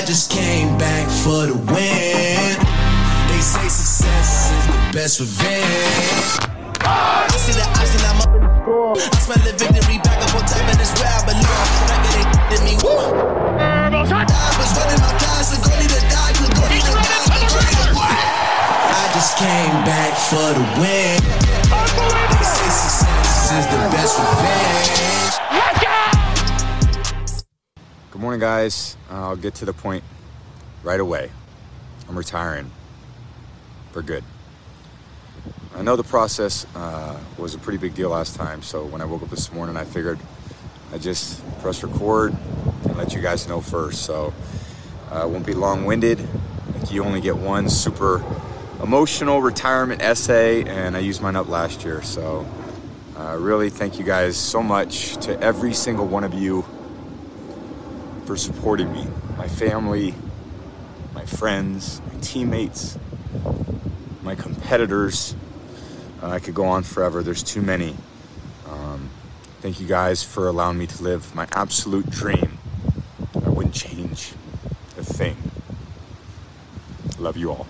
I just came back for the win. They say success is the best revenge. I see the option, I'm up in the score. I smell the victory back up on top, and it's where I belong. Back it ain't in me. Woo! I was running my guys, so go need to die, so go need to die, so to die. I just came back for the win. They say success is the best revenge. Good morning, guys. I'll get to the point right away. I'm retiring for good. I know the process uh, was a pretty big deal last time, so when I woke up this morning, I figured I'd just press record and let you guys know first. So uh, won't be long winded. Like you only get one super emotional retirement essay, and I used mine up last year. So uh, really, thank you guys so much to every single one of you for supporting me, my family, my friends, my teammates, my competitors. Uh, I could go on forever. There's too many. Um, thank you guys for allowing me to live my absolute dream. I wouldn't change a thing. Love you all.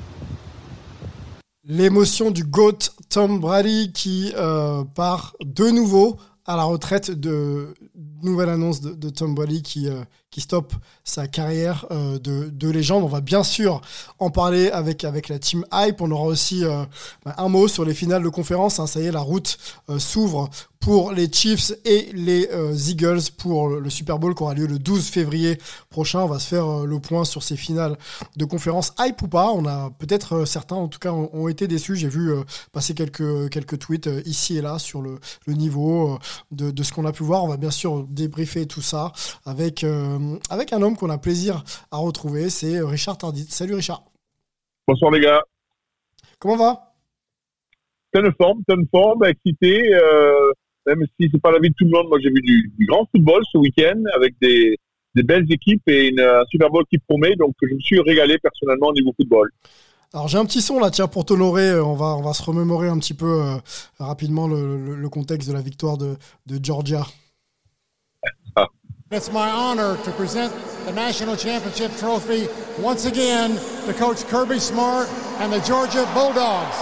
L'émotion du GOAT Tom Brady qui euh, part de nouveau à la retraite de nouvelle annonce de, de Tom Brady qui, euh, qui stoppe sa carrière euh, de, de, légende. On va bien sûr en parler avec, avec la team Hype. On aura aussi euh, bah, un mot sur les finales de conférence. Hein. Ça y est, la route euh, s'ouvre pour les Chiefs et les Eagles pour le Super Bowl qui aura lieu le 12 février prochain. On va se faire le point sur ces finales de conférence. Hype ou pas, on a peut-être certains en tout cas ont, ont été déçus. J'ai vu passer quelques, quelques tweets ici et là sur le, le niveau de, de, ce qu'on a pu voir. On va bien sûr débriefer tout ça avec, avec un homme qu'on a plaisir à retrouver. C'est Richard Tardit. Salut Richard. Bonsoir les gars. Comment va? Pleine forme, pleine forme, excité. Euh, même si c'est pas la vie de tout le monde, moi j'ai vu du, du, grand football ce week-end avec des, des, belles équipes et une, un Super Bowl qui promet. Donc je me suis régalé personnellement au niveau football. Alors j'ai un petit son là, tiens, pour t'honorer, on va, on va se remémorer un petit peu euh, rapidement le, le, le, contexte de la victoire de, de Georgia. It's my honor to present the national championship trophy once again to Coach Kirby Smart and the Georgia Bulldogs.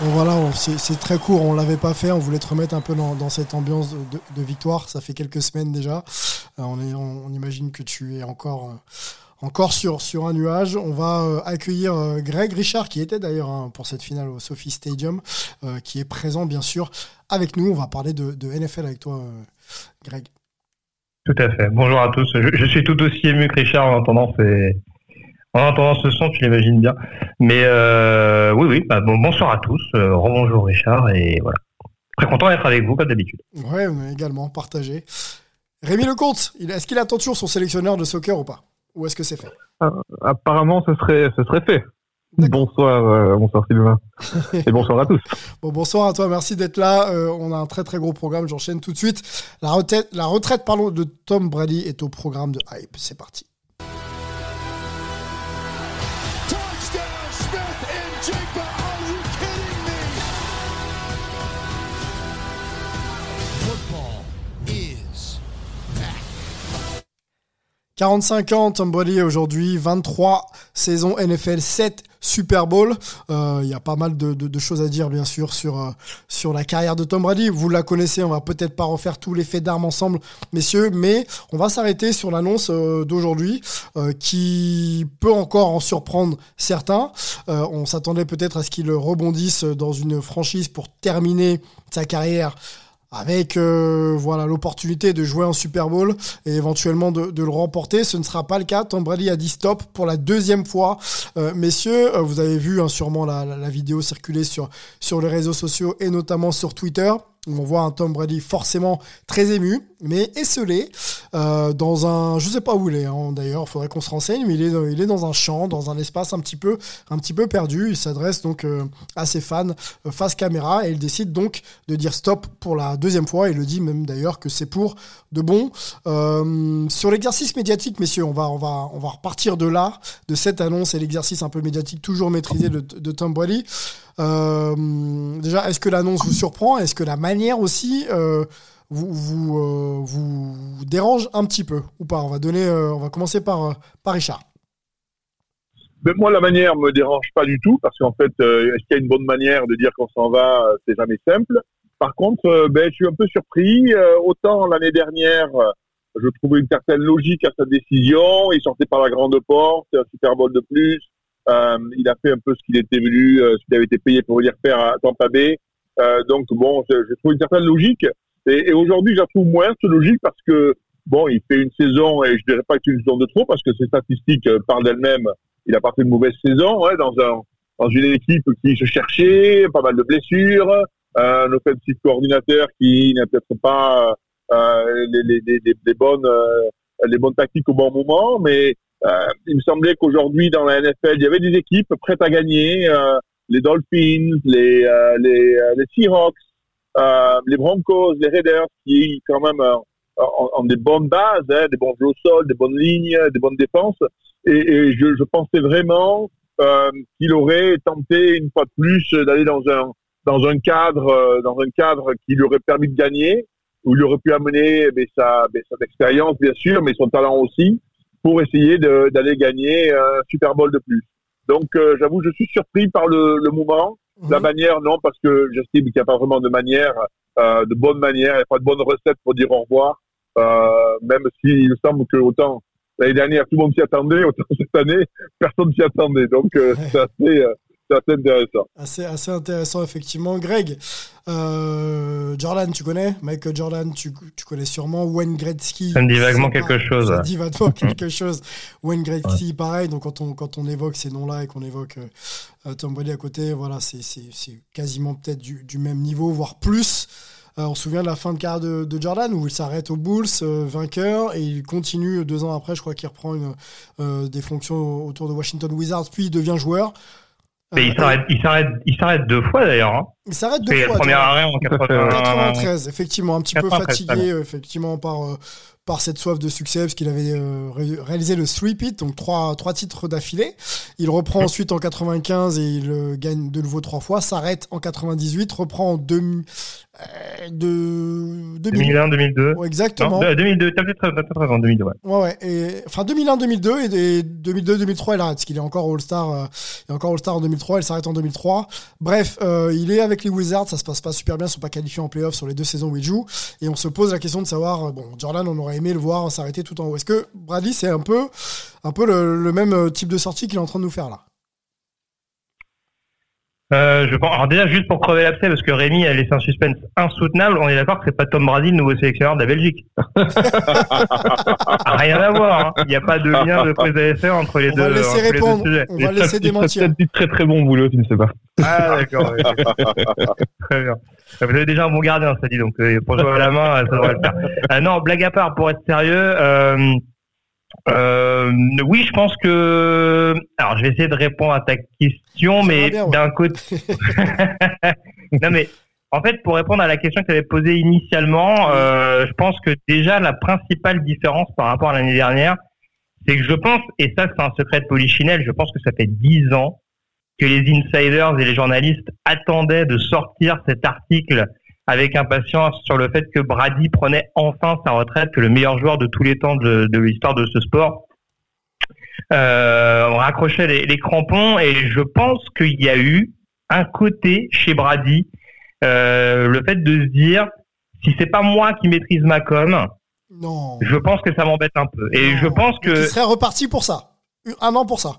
Bon voilà, c'est très court, on l'avait pas fait, on voulait te remettre un peu dans, cette ambiance de, victoire, ça fait quelques semaines déjà. Euh, on, imagine que tu es encore, euh, encore sur, sur un nuage. On va euh, accueillir euh, Greg Richard, qui était d'ailleurs hein, pour cette finale au Sophie Stadium, euh, qui est présent bien sûr avec nous. On va parler de, de NFL avec toi, euh, Greg. Tout à fait. Bonjour à tous. Je, je, suis tout aussi ému que Richard en entendant ces, en entendant ce son, tu l'imagines bien. Mais euh, oui, oui, bah, bon, bonsoir à tous. Rebonjour Richard et voilà. Très content d'être avec vous comme d'habitude. Ouais, également partagé. Rémi Lecomte, est-ce qu'il attend toujours son sélectionneur de soccer ou pas? Ou est-ce que c'est fait euh, Apparemment, ce serait, ce serait fait. Bonsoir, euh, bonsoir Sylvain. Et bonsoir à tous. Bon, bonsoir à toi, merci d'être là. Euh, on a un très très gros programme, j'enchaîne tout de suite. La retraite, la retraite pardon, de Tom Brady est au programme de Hype. C'est parti. 45 ans, Tom Brady aujourd'hui, 23 saisons NFL, 7 Super Bowl. Il euh, y a pas mal de, choses à dire, bien sûr, sur, euh, sur la carrière de Tom Brady. Vous la connaissez, on va peut-être pas refaire tous les faits d'armes ensemble, messieurs, mais on va s'arrêter sur l'annonce euh, d'aujourd'hui qui peut encore en surprendre certains. On s'attendait peut-être à ce qu'il rebondisse dans une franchise pour terminer sa carrière avec euh, voilà l'opportunité de jouer en Super Bowl et éventuellement de, le remporter. Ce ne sera pas le cas. Tom Brady a dit stop pour la deuxième fois. Euh, messieurs, euh, vous avez vu hein, sûrement la, la, la, vidéo circuler sur, sur les réseaux sociaux et notamment sur Twitter. On voit un Tom Brady forcément très ému, mais esselé euh, dans un, je sais pas où il est. Hein, D'ailleurs, il faudrait qu'on se renseigne, mais il est, il est dans un champ, dans un espace un petit peu, un petit peu perdu. Il s'adresse donc euh, à ses fans euh, face caméra et il décide donc de dire stop pour la deuxième fois. Il le dit même d'ailleurs que c'est pour de bon. Euh, sur l'exercice médiatique, messieurs, on va, on va, on va repartir de là, de cette annonce et l'exercice un peu médiatique toujours maîtrisé de, de Tom Brady. Euh, déjà, est-ce que l'annonce vous surprend? Est-ce que la manière aussi euh, vous, euh, vous dérange un petit peu ou pas? On va donner, on va commencer par, par Richard. Mais moi, la manière me dérange pas du tout parce qu'en fait, est-ce qu'il y a une bonne manière de dire qu'on s'en va? C'est jamais simple. Par contre, ben, je suis un peu surpris. autant l'année dernière, je trouvais une certaine logique à sa décision. Il sortait par la grande porte, un Super Bowl de plus. Euh, il a fait un peu ce qu'il était venu, euh, ce qu'il avait été payé pour venir faire à Tampa Bay. Euh, donc bon, je, trouve une certaine logique. Et, et aujourd'hui, j'en trouve moins cette logique parce que bon, il fait une saison et je dirais pas que c'est une saison de trop parce que ses statistiques euh, parlent d'elles-mêmes. Il a pas fait une mauvaise saison ouais, dans un dans une équipe qui se cherchait, pas mal de blessures, un offensive coordinateur qui n'a peut-être pas euh, les, les, les, les, bonnes euh, les bonnes tactiques au bon moment, mais euh, il me semblait qu'aujourd'hui dans la NFL, il y avait des équipes prêtes à gagner, les Dolphins, les les, les Seahawks, les Broncos, les Raiders, qui quand même ont, des bonnes bases, hein, des bons jeux au sol, des bonnes lignes, des bonnes défenses. Et, et je, je, pensais vraiment euh, qu'il aurait tenté une fois de plus d'aller dans un dans un cadre dans un cadre qui lui aurait permis de gagner où il aurait pu amener mais, sa, mais, son expérience, bien sûr, mais son talent aussi, pour essayer d'aller gagner un Super Bowl de plus. Donc, euh, j'avoue, je suis surpris par le, le moment. Mhm. La manière, non, parce que j'estime qu'il n'y a pas vraiment de manière, euh, de bonne manière, il n'y a pas de bonne recette pour dire au revoir, euh, même s'il me semble que autant l'année dernière, tout le monde s'y attendait, autant cette année, personne s'y attendait. Donc, euh, c'est assez, euh, c'est assez intéressant. Assez, assez intéressant, effectivement. Greg, euh, Jordan, tu connais? Michael Jordan, tu, tu, connais sûrement. Wayne Gretzky. Ça me dit vaguement quelque chose. Ça me dit vaguement quelque chose. Wayne Gretzky, pareil. Donc, quand on, quand on évoque ces noms-là et qu'on évoque euh, Tom Brady à côté, voilà, c'est quasiment peut-être du, du, même niveau, voire plus. Euh, on se souvient de la fin de carrière de, de Jordan où il s'arrête aux Bulls, euh, vainqueur, et il continue deux ans après, je crois qu'il reprend une, euh, des fonctions autour de Washington Wizards, puis il devient joueur. Mais il s'arrête, il s'arrête, il s'arrête deux fois d'ailleurs. Hein. Il s'arrête deux fois. Premier arrêt en 93, effectivement, un petit peu fatigué, effectivement par par cette soif de succès parce qu'il avait euh, réalisé le three pit donc trois trois titres d'affilée. Il reprend ensuite en 95 et il euh, gagne de nouveau trois fois. S'arrête en 98, reprend en deux, euh, de 2001 2002 exactement 2002 t'as peut-être raison 2002 ouais. ouais ouais et enfin 2001 2002 et 2002 2003 il arrête parce qu'il est encore All Star euh, il est encore All Star en 2003 il s'arrête en 2003 bref euh, il est avec les Wizards ça se passe pas super bien ils sont pas qualifiés en playoff sur les deux saisons où il joue et on se pose la question de savoir euh, bon Jordan on aurait aimé le voir s'arrêter tout en haut. Est-ce que Bradley c'est un peu le, le même type de sortie qu'il est en train de nous faire là? Euh, je pense. Alors déjà, juste pour crever l'abcès, parce que Rémi a laissé un suspense insoutenable, on est d'accord que c'est pas Tom Brady, le nouveau sélectionneur de la Belgique. Rien à voir. Hein. Il n'y a pas de lien de prise d'essai entre les on deux. Va laisser répondre. On va laisser démentir. peut-être du très très bon boulot, tu ne sais pas. Ah d'accord. très bien. Vous avez déjà un bon gardien, ça dit donc euh, pour jouer à la main, ça devrait le faire. Euh, non, blague à part, pour être sérieux. Euh, euh, oui, je pense que. Alors, je vais essayer de répondre à ta question, mais d'un côté. non, mais en fait, pour répondre à la question que tu avais posée initialement, euh, je pense que déjà la principale différence par rapport à l'année dernière, c'est que je pense, et ça c'est un secret de polichinelle, je pense que ça fait dix ans que les insiders et les journalistes attendaient de sortir cet article avec impatience sur le fait que Brady prenait enfin sa retraite, que le meilleur joueur de tous les temps de, de l'histoire de ce sport euh, on raccrochait les, les, crampons et je pense qu'il y a eu un côté chez Brady, euh, le fait de se dire si c'est pas moi qui maîtrise ma com, non. je pense que ça m'embête un peu. Et je pense que. Il serait reparti pour ça. Un an pour ça.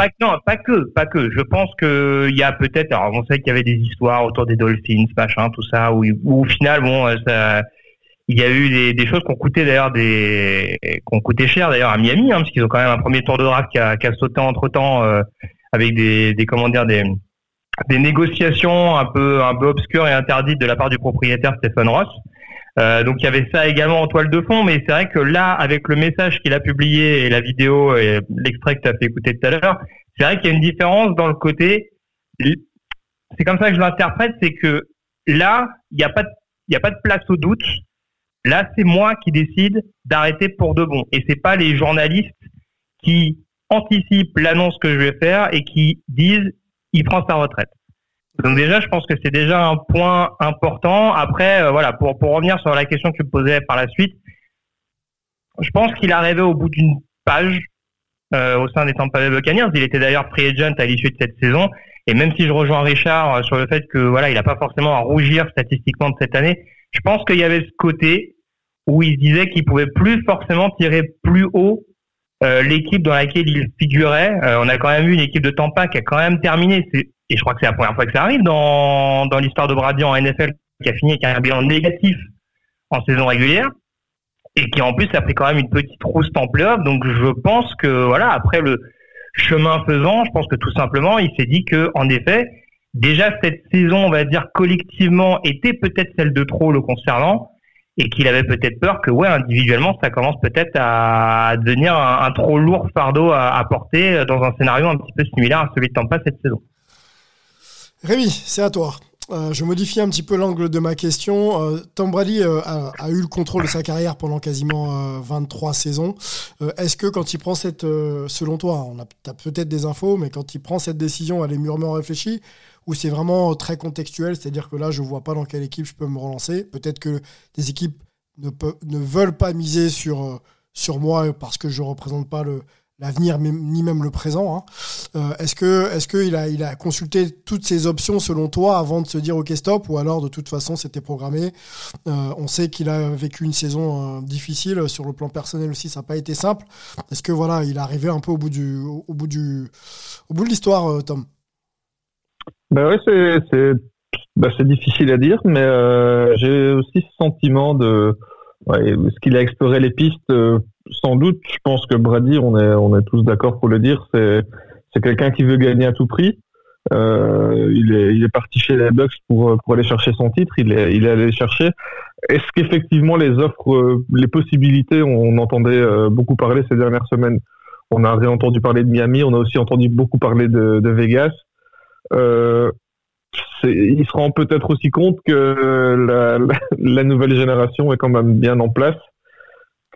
Pas, non, pas que, pas que. Je pense que il y a peut-être, alors on sait qu'il y avait des histoires autour des Dolphins, machin, tout ça, où, au final, bon, euh, ça, il y a eu des, choses qui ont coûté d'ailleurs des, coûté cher d'ailleurs à Miami, hein, parce qu'ils ont quand même un premier tour de draft qui a, qui a sauté entre temps euh, avec des, des, comment dire, des, des négociations un peu, un peu obscures et interdites de la part du propriétaire Stephen Ross. Euh, donc il y avait ça également en toile de fond, mais c'est vrai que là, avec le message qu'il a publié et la vidéo et l'extrait que tu as fait écouter tout à l'heure, c'est vrai qu'il y a une différence dans le côté. C'est comme ça que je l'interprète, c'est que là, il n'y a pas, il y a pas de place au doute. Là, c'est moi qui décide d'arrêter pour de bon, et c'est pas les journalistes qui anticipent l'annonce que je vais faire et qui disent il prend sa retraite. Donc déjà, je pense que c'est déjà un point important. Après, euh, voilà, pour, pour revenir sur la question que tu me posais par la suite, je pense qu'il arrivait au bout d'une page euh, au sein des Tampa Bay Buccaneers. Il était d'ailleurs free agent à l'issue de cette saison. Et même si je rejoins Richard euh, sur le fait que voilà, il n'a pas forcément à rougir statistiquement de cette année, je pense qu'il y avait ce côté où il disait qu'il pouvait plus forcément tirer plus haut l'équipe dans laquelle il figurait. on a quand même vu une équipe de Tampa qui a quand même terminé. Et je crois que c'est la première fois que ça arrive dans, l'histoire de Brady en NFL, qui a fini avec un bilan négatif en saison régulière et qui en plus a pris quand même une petite rousse en playoff. Donc je pense que voilà, après le chemin faisant, je pense que tout simplement, il s'est dit que en effet, déjà cette saison, on va dire collectivement, était peut-être celle de trop le concernant et qu'il avait peut-être peur que ouais individuellement ça commence peut-être à devenir un, trop lourd fardeau à, à, porter dans un scénario un petit peu similaire à celui de Tampa cette saison. Rémi, c'est à toi. Euh, je modifie un petit peu l'angle de ma question. Euh, Tom Brady euh, a, eu le contrôle de sa carrière pendant quasiment 23 saisons. Est-ce que quand il prend cette, selon toi, on a peut-être des infos, mais quand il prend cette décision, elle est mûrement réfléchie ou c'est vraiment très contextuel, c'est-à-dire que là, je ne vois pas dans quelle équipe je peux me relancer. Peut-être que des équipes ne, veulent pas miser sur, sur moi parce que je ne représente pas le, l'avenir ni même le présent. Hein. Euh, est-ce que est-ce qu'il a il a consulté toutes ces options selon toi avant de se dire ok stop ou alors de toute façon c'était programmé. Euh, on sait qu'il a vécu une saison euh, difficile sur le plan personnel aussi ça n'a pas été simple. Est-ce que voilà il est arrivé un peu au bout du au bout du au bout de l'histoire Tom? Ben ouais c'est c'est bah, c'est difficile à dire mais j'ai aussi ce sentiment de ouais, ce qu'il a exploré les pistes sans doute, je pense que Brady, on est, on est tous d'accord pour le dire, c'est, c'est quelqu'un qui veut gagner à tout prix. Euh, il, est, il est parti chez les Bucks pour, pour aller chercher son titre. Il est, il est allé chercher. Est-ce qu'effectivement les offres, euh, les possibilités, on entendait euh, beaucoup parler ces dernières semaines. On a entendu parler de Miami, on a aussi entendu beaucoup parler de, Vegas. Il se rend peut-être aussi compte que la, la, nouvelle génération est quand même bien en place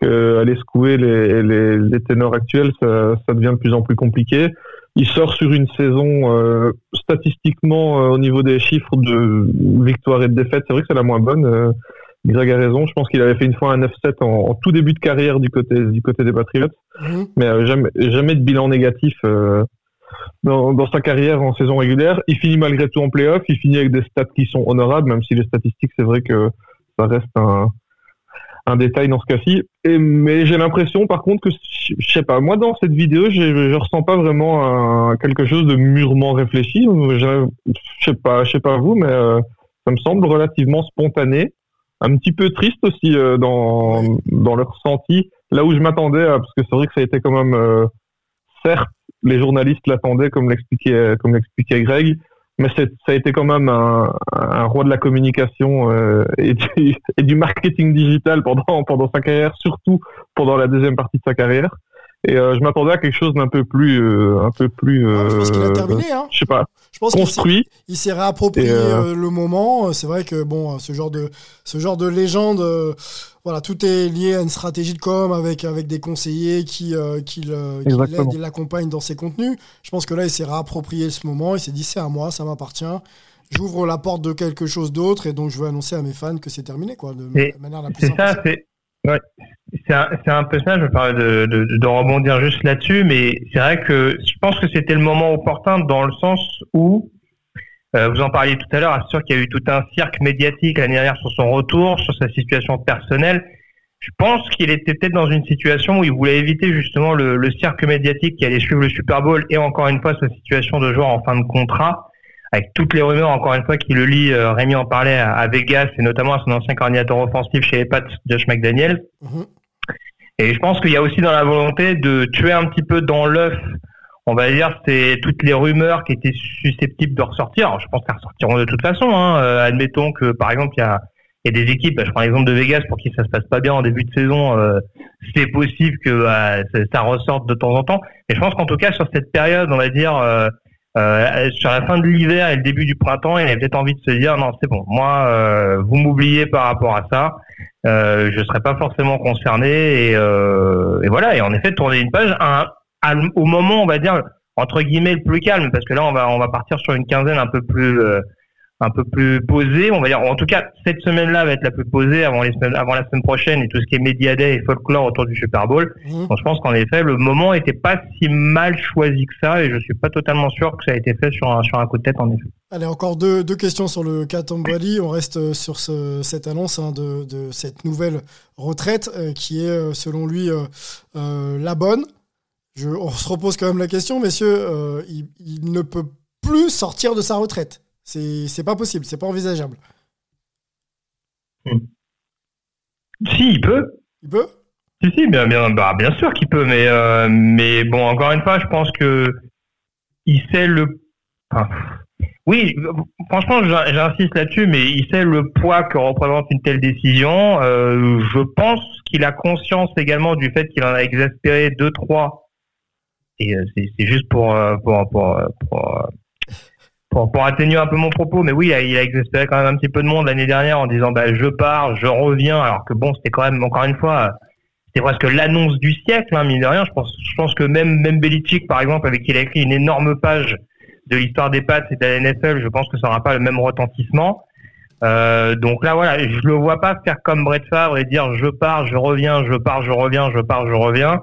aller secouer les, les, les, ténors actuels, ça, ça, devient de plus en plus compliqué. Il sort sur une saison euh, statistiquement euh, au niveau des chiffres de victoire et de défaite, c'est vrai que c'est la moins bonne. Euh, Greg a raison. Je pense qu'il avait fait une fois un 9-7 en, en, tout début de carrière du côté du côté des Patriots, mhm. mais jamais jamais de bilan négatif dans, dans, sa carrière en saison régulière. Il finit malgré tout en playoff. Il finit avec des stats qui sont honorables, même si les statistiques, c'est vrai que ça reste un un détail dans ce cas-ci. Et, mais j'ai l'impression, par contre, que je sais pas, moi dans cette vidéo, je, je ressens pas vraiment quelque chose de mûrement réfléchi. Je, sais pas, je sais pas vous, mais euh, ça me semble relativement spontané, un petit peu triste aussi euh, dans dans le ressenti. Là où je m'attendais, parce que c'est vrai que ça a été quand même, euh, certes, les journalistes l'attendaient, comme l'expliquait comme l'expliquait Greg mais ça a été quand même un, roi de la communication euh, et, du, et, du, marketing digital pendant pendant sa carrière, surtout pendant la deuxième partie de sa carrière. Et euh, je m'attendais à quelque chose d'un peu plus, euh, un peu plus. Euh, je pense qu'il a terminé. Hein. Je sais pas. Je pense construit. Il s'est réapproprié euh, le moment. C'est vrai que bon, ce genre de, ce genre de légende, voilà, tout est lié à une stratégie de com avec avec des conseillers qui qui, qui l'accompagnent dans ses contenus. Je pense que là, il s'est réapproprié ce moment. Il s'est dit c'est à moi, ça m'appartient j'ouvre la porte de quelque chose d'autre et donc je veux annoncer à mes fans que c'est terminé quoi de manière la plus C'est ça, c'est Ouais, c'est un, un, peu ça. Je parlais de, de, de rebondir juste là-dessus, mais c'est vrai que je pense que c'était le moment opportun dans le sens où euh, vous en parliez tout à l'heure. C'est sûr qu'il y a eu tout un cirque médiatique l'année dernière sur son retour, sur sa situation personnelle. Je pense qu'il était peut-être dans une situation où il voulait éviter justement le, cirque médiatique qui allait suivre le Super Bowl et encore une fois sa situation de joueur en fin de contrat avec toutes les rumeurs, encore une fois, qui le lit, euh, Rémi en parlait à, Vegas et notamment à son ancien coordinateur offensif chez les Pats, Josh McDaniels. Mhm. Et je pense qu'il y a aussi dans la volonté de tuer un petit peu dans l'œuf, on va dire, c'est toutes les rumeurs qui étaient susceptibles de ressortir. je pense qu'elles ressortiront de toute façon. Hein. Euh, admettons que, par exemple, il y a, y a des équipes, je prends l'exemple de Vegas, pour qui ça se passe pas bien en début de saison, euh, c'est possible que ça ressorte de temps en temps. Mais je pense qu'en tout cas, sur cette période, on va dire euh, sur la fin de l'hiver et le début du printemps, il avait peut-être envie de se dire non, c'est bon, moi, euh, vous m'oubliez par rapport à ça, euh, je serai pas forcément concerné et, euh, et, voilà. Et en effet, tourner une page au moment, on va dire, entre guillemets le plus calme. Parce que là on va on va partir sur une quinzaine un peu plus un peu plus posé, on va dire. En tout cas, cette semaine-là va être la plus posée avant les semaines, avant la semaine prochaine et tout ce qui est Media Day et folklore autour du Super Bowl. Mmh. je pense qu'en effet, le moment était pas si mal choisi que ça et je suis pas totalement sûr que ça a été fait sur un, sur un coup de tête en effet. Allez, encore deux, deux questions sur le cas Tom Brady. On reste sur ce, cette annonce hein, de, de, cette nouvelle retraite euh, qui est, euh, selon lui, euh, euh, la bonne. Je, on se repose quand même la question, messieurs. il, il ne peut plus sortir de sa retraite. C'est pas possible, c'est pas envisageable. Hmm. Si, il peut. Il peut? Si, si, bien, bien, bah, bien sûr qu'il peut, mais, euh, mais bon, encore une fois, je pense que il sait le. oui, franchement, j'insiste là-dessus, mais il sait le poids que représente une telle décision. Euh, je pense qu'il a conscience également du fait qu'il en a exaspéré deux, trois. Et euh, c'est juste pour, pour, pour, pour pour, atténuer un peu mon propos, mais oui, il a exaspéré quand même un petit peu de monde l'année dernière en disant bah, je pars, je reviens, alors que bon, c'était quand même encore une fois, c'était presque l'annonce du siècle, hein, mine de rien. Je pense, je pense que même même Belichick, par exemple, avec qui il a écrit une énorme page de l'histoire des pattes et de la NFL, je pense que ça n'aura pas le même retentissement. Euh, donc là, voilà, je le vois pas faire comme Brett Favre et dire je pars, je reviens, je pars, je reviens, je pars, je reviens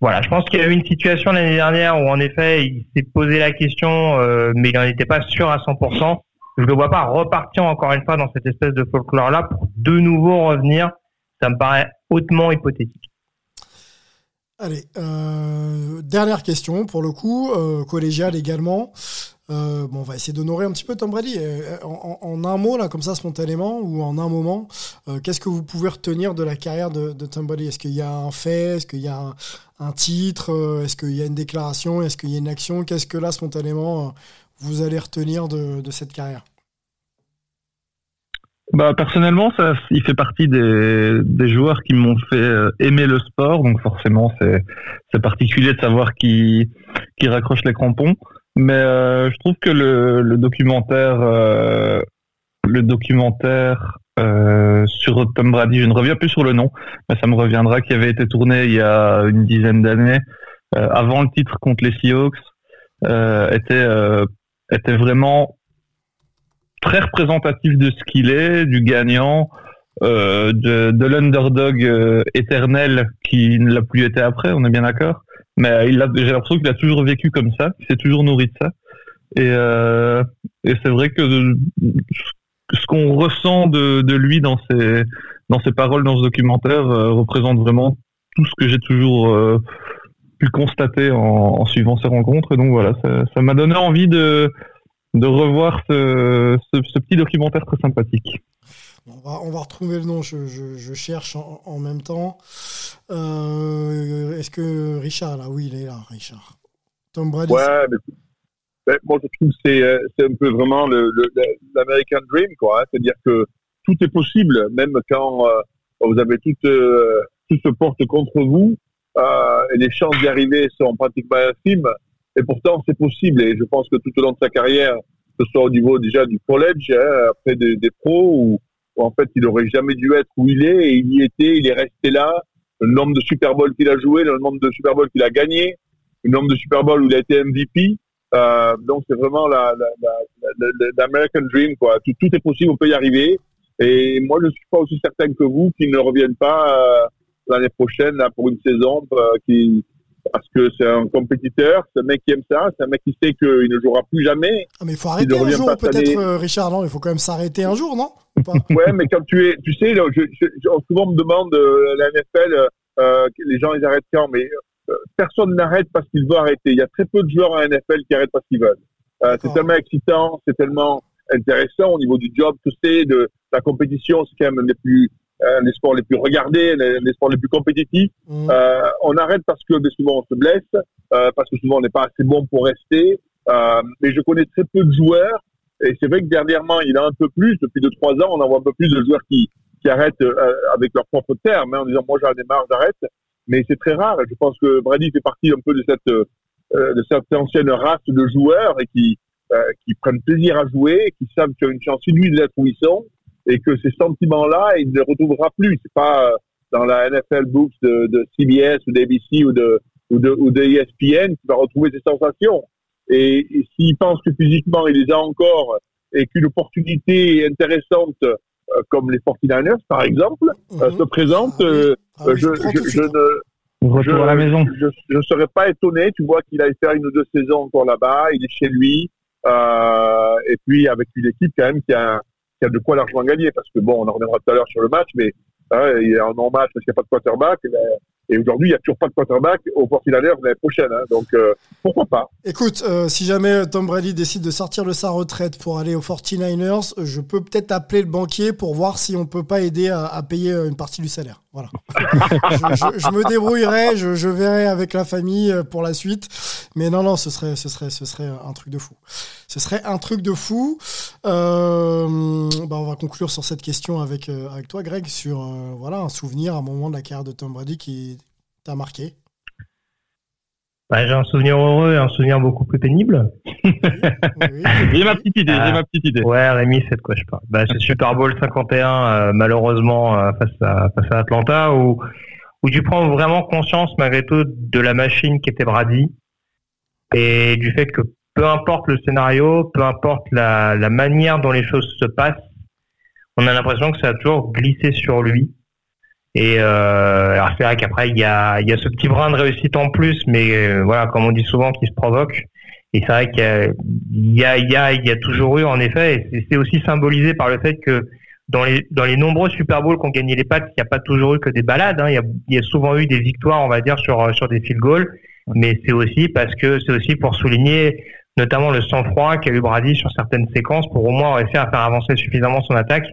voilà, je pense qu'il y a eu une situation l'année dernière où en effet il s'est posé la question, euh, mais il n'en était pas sûr à 100%. Je ne le vois pas repartir encore une fois dans cette espèce de folklore-là pour de nouveau revenir. Ça me paraît hautement hypothétique. Allez, euh, dernière question pour le coup, euh, collégiale également. Euh, bon, on va essayer d'honorer un petit peu Tom Brady. Euh, en, un mot, là, comme ça, spontanément, ou en un moment, euh, qu'est-ce que vous pouvez retenir de la carrière de, Tom Brady? Est-ce qu'il y a un fait? Est-ce qu'il y a un, titre? Est-ce qu'il y a une déclaration? Est-ce qu'il y a une action? Qu'est-ce que là, spontanément, vous allez retenir de, cette carrière? Bah, personnellement, ça, il fait partie des, joueurs qui m'ont fait aimer le sport, donc forcément, c'est particulier de savoir qui, qui raccroche les crampons. Mais euh, je trouve que le, le documentaire, euh, le documentaire euh, sur Tom Brady, je ne reviens plus sur le nom, mais ça me reviendra, qui avait été tourné il y a une dizaine d'années, euh, avant le titre contre les Seahawks, euh, était était vraiment très représentatif de ce qu'il est, du gagnant, euh, de, de l'underdog éternel qui ne l'a plus été après, on est bien d'accord? Mais euh, il a, j'ai l'impression qu'il a toujours vécu comme ça, il s'est toujours nourri de ça. Et, euh, et c'est vrai que ce qu'on ressent de, de, lui dans ses, dans ses paroles dans ce documentaire euh, représente vraiment tout ce que j'ai toujours euh, pu constater en, en, suivant ces rencontres. Et donc voilà, ça, ça m'a donné envie de, de revoir ce, ce petit documentaire très sympathique. On va, on va retrouver le nom, je, je, je cherche en, en, même temps. Euh, Est-ce que Richard, là, oui, il est là, Richard. Tom Brady. Ouais, mais, moi je trouve que euh, c'est un peu vraiment l'American le, Dream, quoi. Hein. C'est-à-dire que tout est possible, même quand euh, vous avez tout, euh, tout se porte contre vous, euh, et les chances d'y arriver sont pratiquement infimes, et pourtant c'est possible. Et je pense que tout au long de sa carrière, que ce soit au niveau déjà du college, hein, après des, des pros, ou, en fait il aurait jamais dû être où il est et il y était, il est resté là. Le nombre de Super Bowl qu'il a joué, le nombre de Super Bowl qu'il a gagné, le nombre de Super Bowl où il a été MVP. Euh, donc c'est vraiment la, l'American Dream quoi. Tout, est possible, on peut y arriver. Et moi je suis pas aussi certain que vous qu'il ne revienne pas euh, l'année prochaine là, pour une saison euh, qui parce que c'est un compétiteur, c'est un mec qui aime ça, c'est un mec qui sait qu'il ne jouera plus jamais. Ah mais il faut arrêter un jour peut-être, euh, Richard, non? Il faut quand même s'arrêter un jour, non? Ouais, mais quand tu es, tu sais, je, je, souvent me demande euh, la NFL, euh, les gens ils arrêtent quand, mais euh, personne n'arrête parce qu'il veut arrêter. Il y a très peu de joueurs en NFL qui arrêtent parce qu'ils veulent. C'est tellement excitant, c'est tellement intéressant au niveau du job, tu sais, de la compétition, c'est quand même les plus euh, les sports les plus regardés, les, sports les plus compétitifs. Mmh. Euh, on arrête parce que souvent on se blesse, euh, parce que souvent on n'est pas assez bon pour rester. Euh, mais je connais très peu de joueurs, et c'est vrai que dernièrement il y en a un peu plus. Depuis deux trois ans, on en voit un peu plus de joueurs qui qui arrêtent euh, avec leur propre terme, hein, en disant moi j'en ai marre, j'arrête. Mais c'est très rare. Et je pense que Brady fait partie un peu de cette euh, de cette ancienne race de joueurs et qui qui prennent plaisir à jouer, qui savent qu'il y a une chance inouïe d'être où ils sont et que ces sentiments-là, il ne les retrouvera plus. C'est pas euh, dans la NFL Books de, de CBS ou d'ABC ou de ou de, ou de ESPN qui va retrouver ses sensations. Et, s'il pense que physiquement il les a encore et qu'une opportunité intéressante euh, comme les 49ers par exemple euh, mhm. se présente, ah euh, ah je, je, je, ne je, à la maison. Je ne serais pas étonné, tu vois, qu'il aille faire une ou deux saisons encore là-bas, il est chez lui, euh, et puis avec une équipe quand même qui a, qui a de quoi largement gagner, parce que bon, on en reviendra tout à l'heure sur le match, mais hein, il y a un non-match parce qu'il n'y a pas de quarterback, et aujourd'hui, il n'y a toujours pas de quarterback au 49 l'année prochaine. Hein, donc, euh, pourquoi pas Écoute, euh, si jamais Tom Brady décide de sortir de sa retraite pour aller aux 49ers, je peux peut-être appeler le banquier pour voir si on peut pas aider à, payer euh, une partie du salaire. Voilà. je, me débrouillerai, je, verrai avec la famille pour la suite. Mais non, non, ce serait, ce serait, ce serait un truc de fou. Ce serait un truc de fou. Euh, bah on va conclure sur cette question avec, avec toi, Greg, sur voilà, un souvenir, un moment de la carrière de Tom Brady qui t'a marqué bah, J'ai un souvenir heureux et un souvenir beaucoup plus pénible. j'ai ma petite idée, j'ai ma petite idée. Ouais, Rémi, c'est de quoi je parle. Bah, c'est Super Bowl 51, euh, malheureusement, euh, face, à, face à Atlanta, où, où tu prends vraiment conscience, malgré tout, de la machine qui était Brady et du fait que peu importe le scénario, peu importe la, la manière dont les choses se passent, on a l'impression que ça a toujours glissé sur lui. Et euh, alors c'est vrai qu'après il y a, il y a ce petit brin de réussite en plus, mais euh, voilà, comme on dit souvent, qui se provoque. Et c'est vrai qu'il y a, il y a, il y a toujours eu en effet, et c'est aussi symbolisé par le fait que dans les dans les nombreux Super Bowls qu'ont gagné les Pats, il n'y a pas toujours eu que des balades. Hein. Il, y a, il y a souvent eu des victoires, on va dire, sur sur des field goals. Mais c'est aussi parce que c'est aussi pour souligner notamment le sang-froid qu'a eu Brady sur certaines séquences pour au moins réussir à faire avancer suffisamment son attaque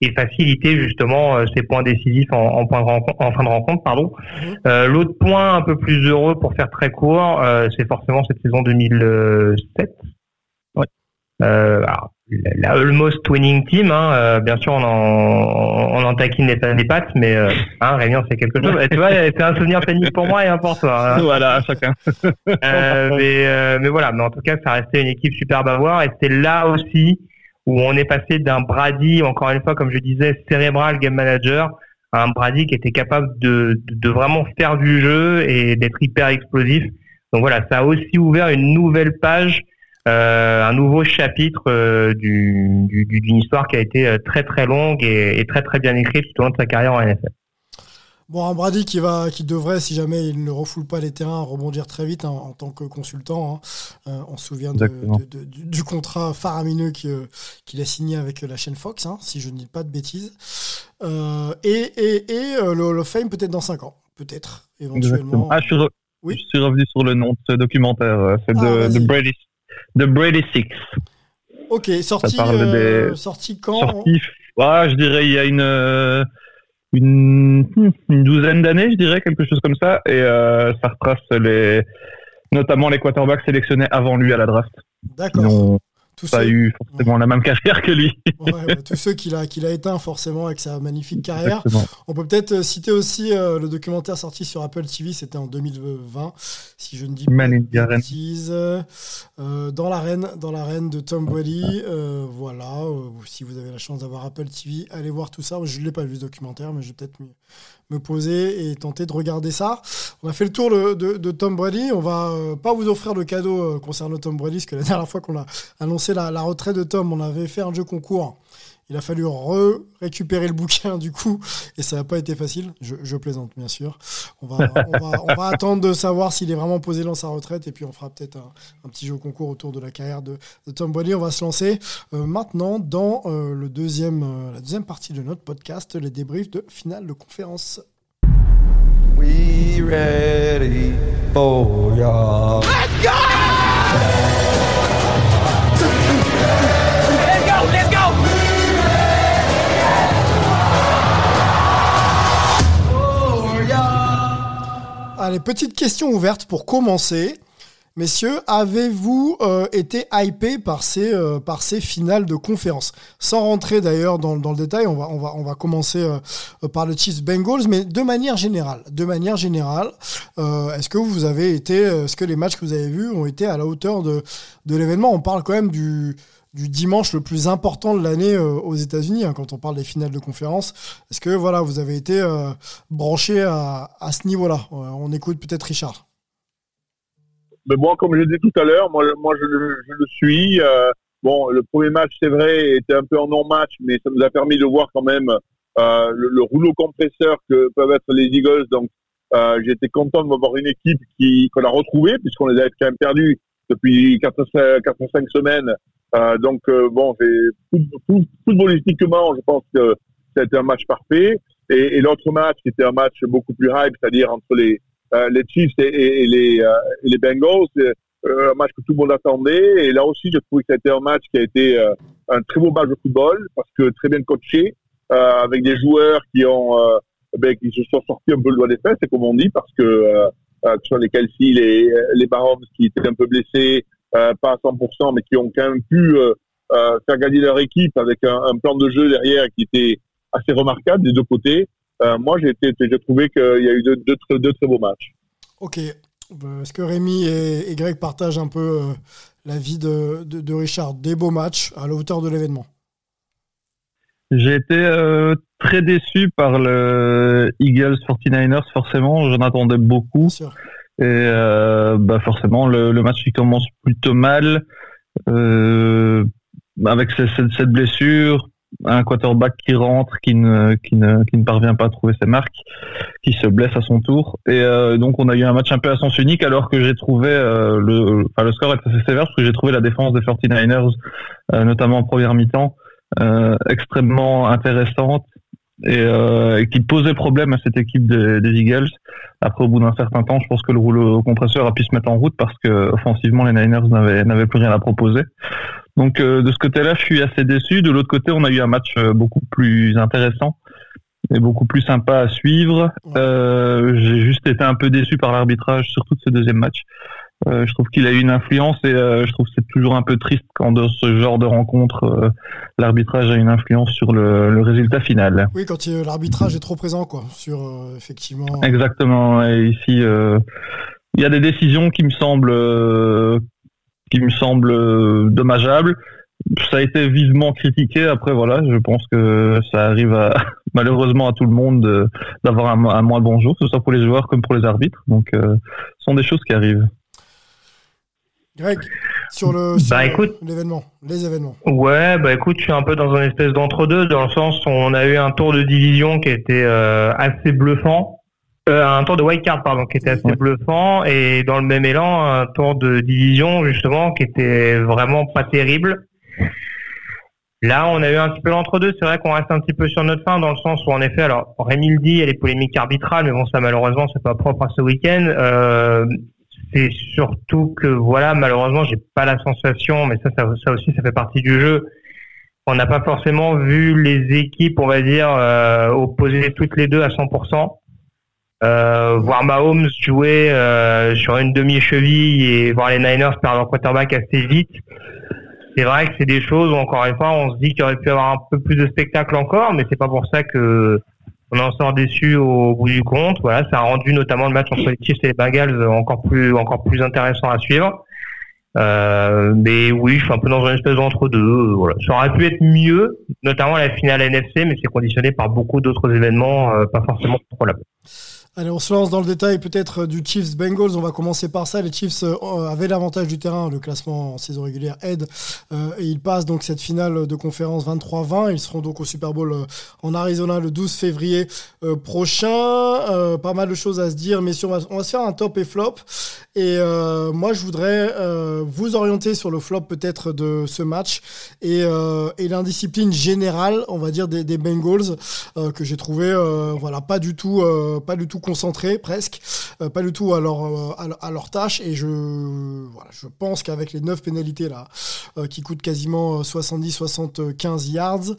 et faciliter justement euh, ces points décisifs en, en, point de en fin de rencontre. Pardon. Mhm. Euh, L'autre point un peu plus heureux pour faire très court, euh, c'est forcément cette saison 2007. Ouais. Euh, alors, la almost winning team, hein, euh, bien sûr on en, on en taquine les, les pattes, mais euh, hein, Réunion c'est quelque chose. Et tu vois, c'est un souvenir pénible pour moi et un pour toi. Hein. Voilà, chacun. mais, mais voilà, mais en tout cas ça restait une équipe super bavard et c'est là aussi où on est passé d'un Brady, encore une fois, comme je disais, cérébral game manager, à un Brady qui était capable de, de, vraiment faire du jeu et d'être hyper explosif. Donc voilà, ça a aussi ouvert une nouvelle page, euh, un nouveau chapitre euh, d'une du, d'une histoire qui a été euh, très très longue et, et, très très bien écrite tout au long de sa carrière en NFL. Bon, un Brady qui va, qui devrait, si jamais il ne refoule pas les terrains, rebondir très vite hein, en tant que consultant. Hein. Euh, on se souvient de, du, contrat faramineux euh, qu'il a signé avec la chaîne Fox, hein, si je ne dis pas de bêtises. Euh, et et, et le Hall of Fame peut-être dans 5 ans, peut-être éventuellement. Ah, je suis, oui je suis, revenu sur le nom de ce documentaire. C'est ah, de, Brady, The Brady Six. Ok, sorti, sorti quand? sorti, je dirais il y a une une, une douzaine d'années, je dirais, quelque chose comme ça. Et euh, ça retrace les, notamment les quarterbacks sélectionnés avant lui à la draft. D'accord tous pas eu forcément la même carrière que lui. ouais, tous ceux qu'il a, qu'il a éteint forcément avec sa magnifique carrière. On peut peut-être euh, citer aussi euh, le documentaire sorti sur Apple TV, c'était en 2020, si je ne dis pas de bêtises. Euh, dans l'arène, dans l'arène de Tom Brady. Euh, voilà, si vous avez la chance d'avoir Apple TV, allez voir tout ça. Je ne l'ai pas vu ce documentaire, mais je vais peut-être me, poser et tenter de regarder ça. On a fait le tour de, Tom Brady. On va pas vous offrir le cadeau concernant Tom Brady, parce que la dernière fois qu'on a annoncé la, retraite de Tom, on avait fait un jeu concours. Il a fallu récupérer le bouquin du coup, et ça n'a pas été facile. Je, plaisante, bien sûr. On va, attendre de savoir s'il est vraiment posé dans sa retraite, et puis on fera peut-être un, petit jeu concours autour de la carrière de, Tom Brady. On va se lancer euh, maintenant dans euh, le deuxième, euh, la deuxième partie de notre podcast, les débriefs de finale de conférence. We ready for Let's go! Allez, petite question ouverte pour commencer. Messieurs, avez-vous euh, été hypé par ces, euh, par ces finales de conférence? Sans rentrer d'ailleurs dans, le détail, on va, commencer euh, par le Chiefs Bengals, mais de manière générale, est-ce que vous avez été, est-ce que les matchs que vous avez vus ont été à la hauteur de, l'événement? On parle quand même du, du dimanche le plus important de l'année aux États-Unis, hein, quand on parle des finales de conférence. Est-ce que voilà, vous avez été branché à, ce niveau-là? On écoute peut-être Richard. Mais moi, comme je dit tout à l'heure, moi, moi je, je le suis. Euh, bon, le premier match, c'est vrai, était un peu en non-match, mais ça nous a permis de voir quand même euh, le, le, rouleau compresseur que peuvent être les Eagles. Donc, euh, j'étais content de voir une équipe qui qu'on a retrouvée, puisqu'on les avait quand même perdus depuis 4 ou 5 semaines. Euh, donc, euh, bon, footballistiquement, je pense que c'était un match parfait. Et, et l'autre match, qui était un match beaucoup plus hype, c'est-à-dire entre les, les Chiefs et, et les, euh, et les Bengals, un match que tout le monde attendait. Et là aussi, j'ai trouvé que c'était un match qui a été un très beau match de football, parce que très bien coaché, avec des joueurs qui ont ben, qui se sont sortis un peu le doigt des fesses, comme on dit, parce que euh, que ce les Kelsey, les, les Barons qui étaient un peu blessés, euh, pas à 100%, mais qui ont quand même pu euh, euh, faire gagner leur équipe avec un, un, plan de jeu derrière qui était assez remarquable des deux côtés. Euh, moi, j'ai été, j'ai trouvé qu'il y a eu deux, deux, deux, deux, très beaux matchs. Ok. Est-ce que Rémi et, et, Greg partagent un peu l'avis de, de, de Richard? Des beaux matchs à la hauteur de l'événement j'ai été euh, très déçu par le Eagles 49ers, forcément. J'en attendais beaucoup. Et euh, bah forcément, le, le, match il commence plutôt mal. Euh, avec cette, cette, blessure, un quarterback qui rentre, qui ne, qui, ne, qui ne parvient pas à trouver ses marques, qui se blesse à son tour. Et euh, donc on a eu un match un peu à sens unique alors que j'ai trouvé euh, le, enfin, le score est assez sévère parce que j'ai trouvé la défense des 49ers, euh, notamment en première mi-temps, extrêmement intéressante et, qui posait problème à cette équipe des, des Eagles. Après, au bout d'un certain temps, je pense que le rouleau compresseur a pu se mettre en route parce que offensivement, les Niners n'avaient plus rien à proposer. Donc, euh, de ce côté-là, je suis assez déçu. De l'autre côté, on a eu un match euh, beaucoup plus intéressant et beaucoup plus sympa à suivre. Euh, J'ai juste été un peu déçu par l'arbitrage, surtout de ce deuxième match. Euh, je trouve qu'il a eu une influence et je trouve que c'est toujours un peu triste quand dans ce genre de rencontre, l'arbitrage a une influence sur le, le résultat final. Oui, quand l'arbitrage est trop présent, quoi, sur effectivement. Exactement. Et ici, il y a des décisions qui me semblent, qui me semblent dommageables. Ça a été vivement critiqué. Après, voilà, je pense que ça arrive à, malheureusement à tout le monde d'avoir un, un, moins bon jour, que ce soit pour les joueurs comme pour les arbitres. Donc, ce sont des choses qui arrivent. Greg, sur le sur bah, écoute, l'événement, les événements. Ouais, bah écoute, je suis un peu dans une espèce d'entre-deux, dans le sens où on a eu un tour de division qui était euh, assez bluffant, euh, un tour de white card pardon, qui était assez ouais. bluffant, et dans le même élan, un tour de division justement qui était vraiment pas terrible. Là, on a eu un petit peu l'entre-deux. C'est vrai qu'on reste un petit peu sur notre fin, dans le sens où, en effet, alors Rémi le dit, il y a les polémiques arbitrales, mais bon, ça malheureusement, c'est pas propre à ce week-end. Euh, c'est surtout que voilà, malheureusement, j'ai pas la sensation, mais ça, ça, ça, aussi, ça fait partie du jeu. On n'a pas forcément vu les équipes, on va dire, euh, opposer toutes les deux à 100%. Euh, voir Mahomes jouer euh, sur une demi-cheville et voir les Niners perdre leur quarterback assez vite. C'est vrai que c'est des choses où, encore une fois, on se dit qu'il aurait pu avoir un peu plus de spectacle encore, mais c'est pas pour ça que on en sort déçu au bout du compte. Voilà, ça a rendu notamment le match entre les Chiefs et les Bengals encore plus encore plus intéressant à suivre. Euh, mais oui, je suis un peu dans une espèce d'entre-deux. Voilà. Ça aurait pu être mieux, notamment la finale NFC, mais c'est conditionné par beaucoup d'autres événements, euh, pas forcément là Allez, on se lance dans le détail peut-être du Chiefs Bengals. On va commencer par ça. Les Chiefs euh, avaient l'avantage du terrain, le classement en saison régulière aide, euh, et ils passent donc cette finale de conférence 23-20. Ils seront donc au Super Bowl euh, en Arizona le 12 février prochain. Pas mal de choses à se dire, mais on va, se faire un top et flop. Et moi, je voudrais vous orienter sur le flop peut-être de ce match et, et l'indiscipline générale, on va dire des, des Bengals, que j'ai trouvé voilà pas du tout pas du tout concentrés presque, euh, pas du tout à leur, euh, à, leur tâche. Et je, voilà, je pense qu'avec les 9 pénalités là, euh, qui coûtent quasiment 70-75 yards,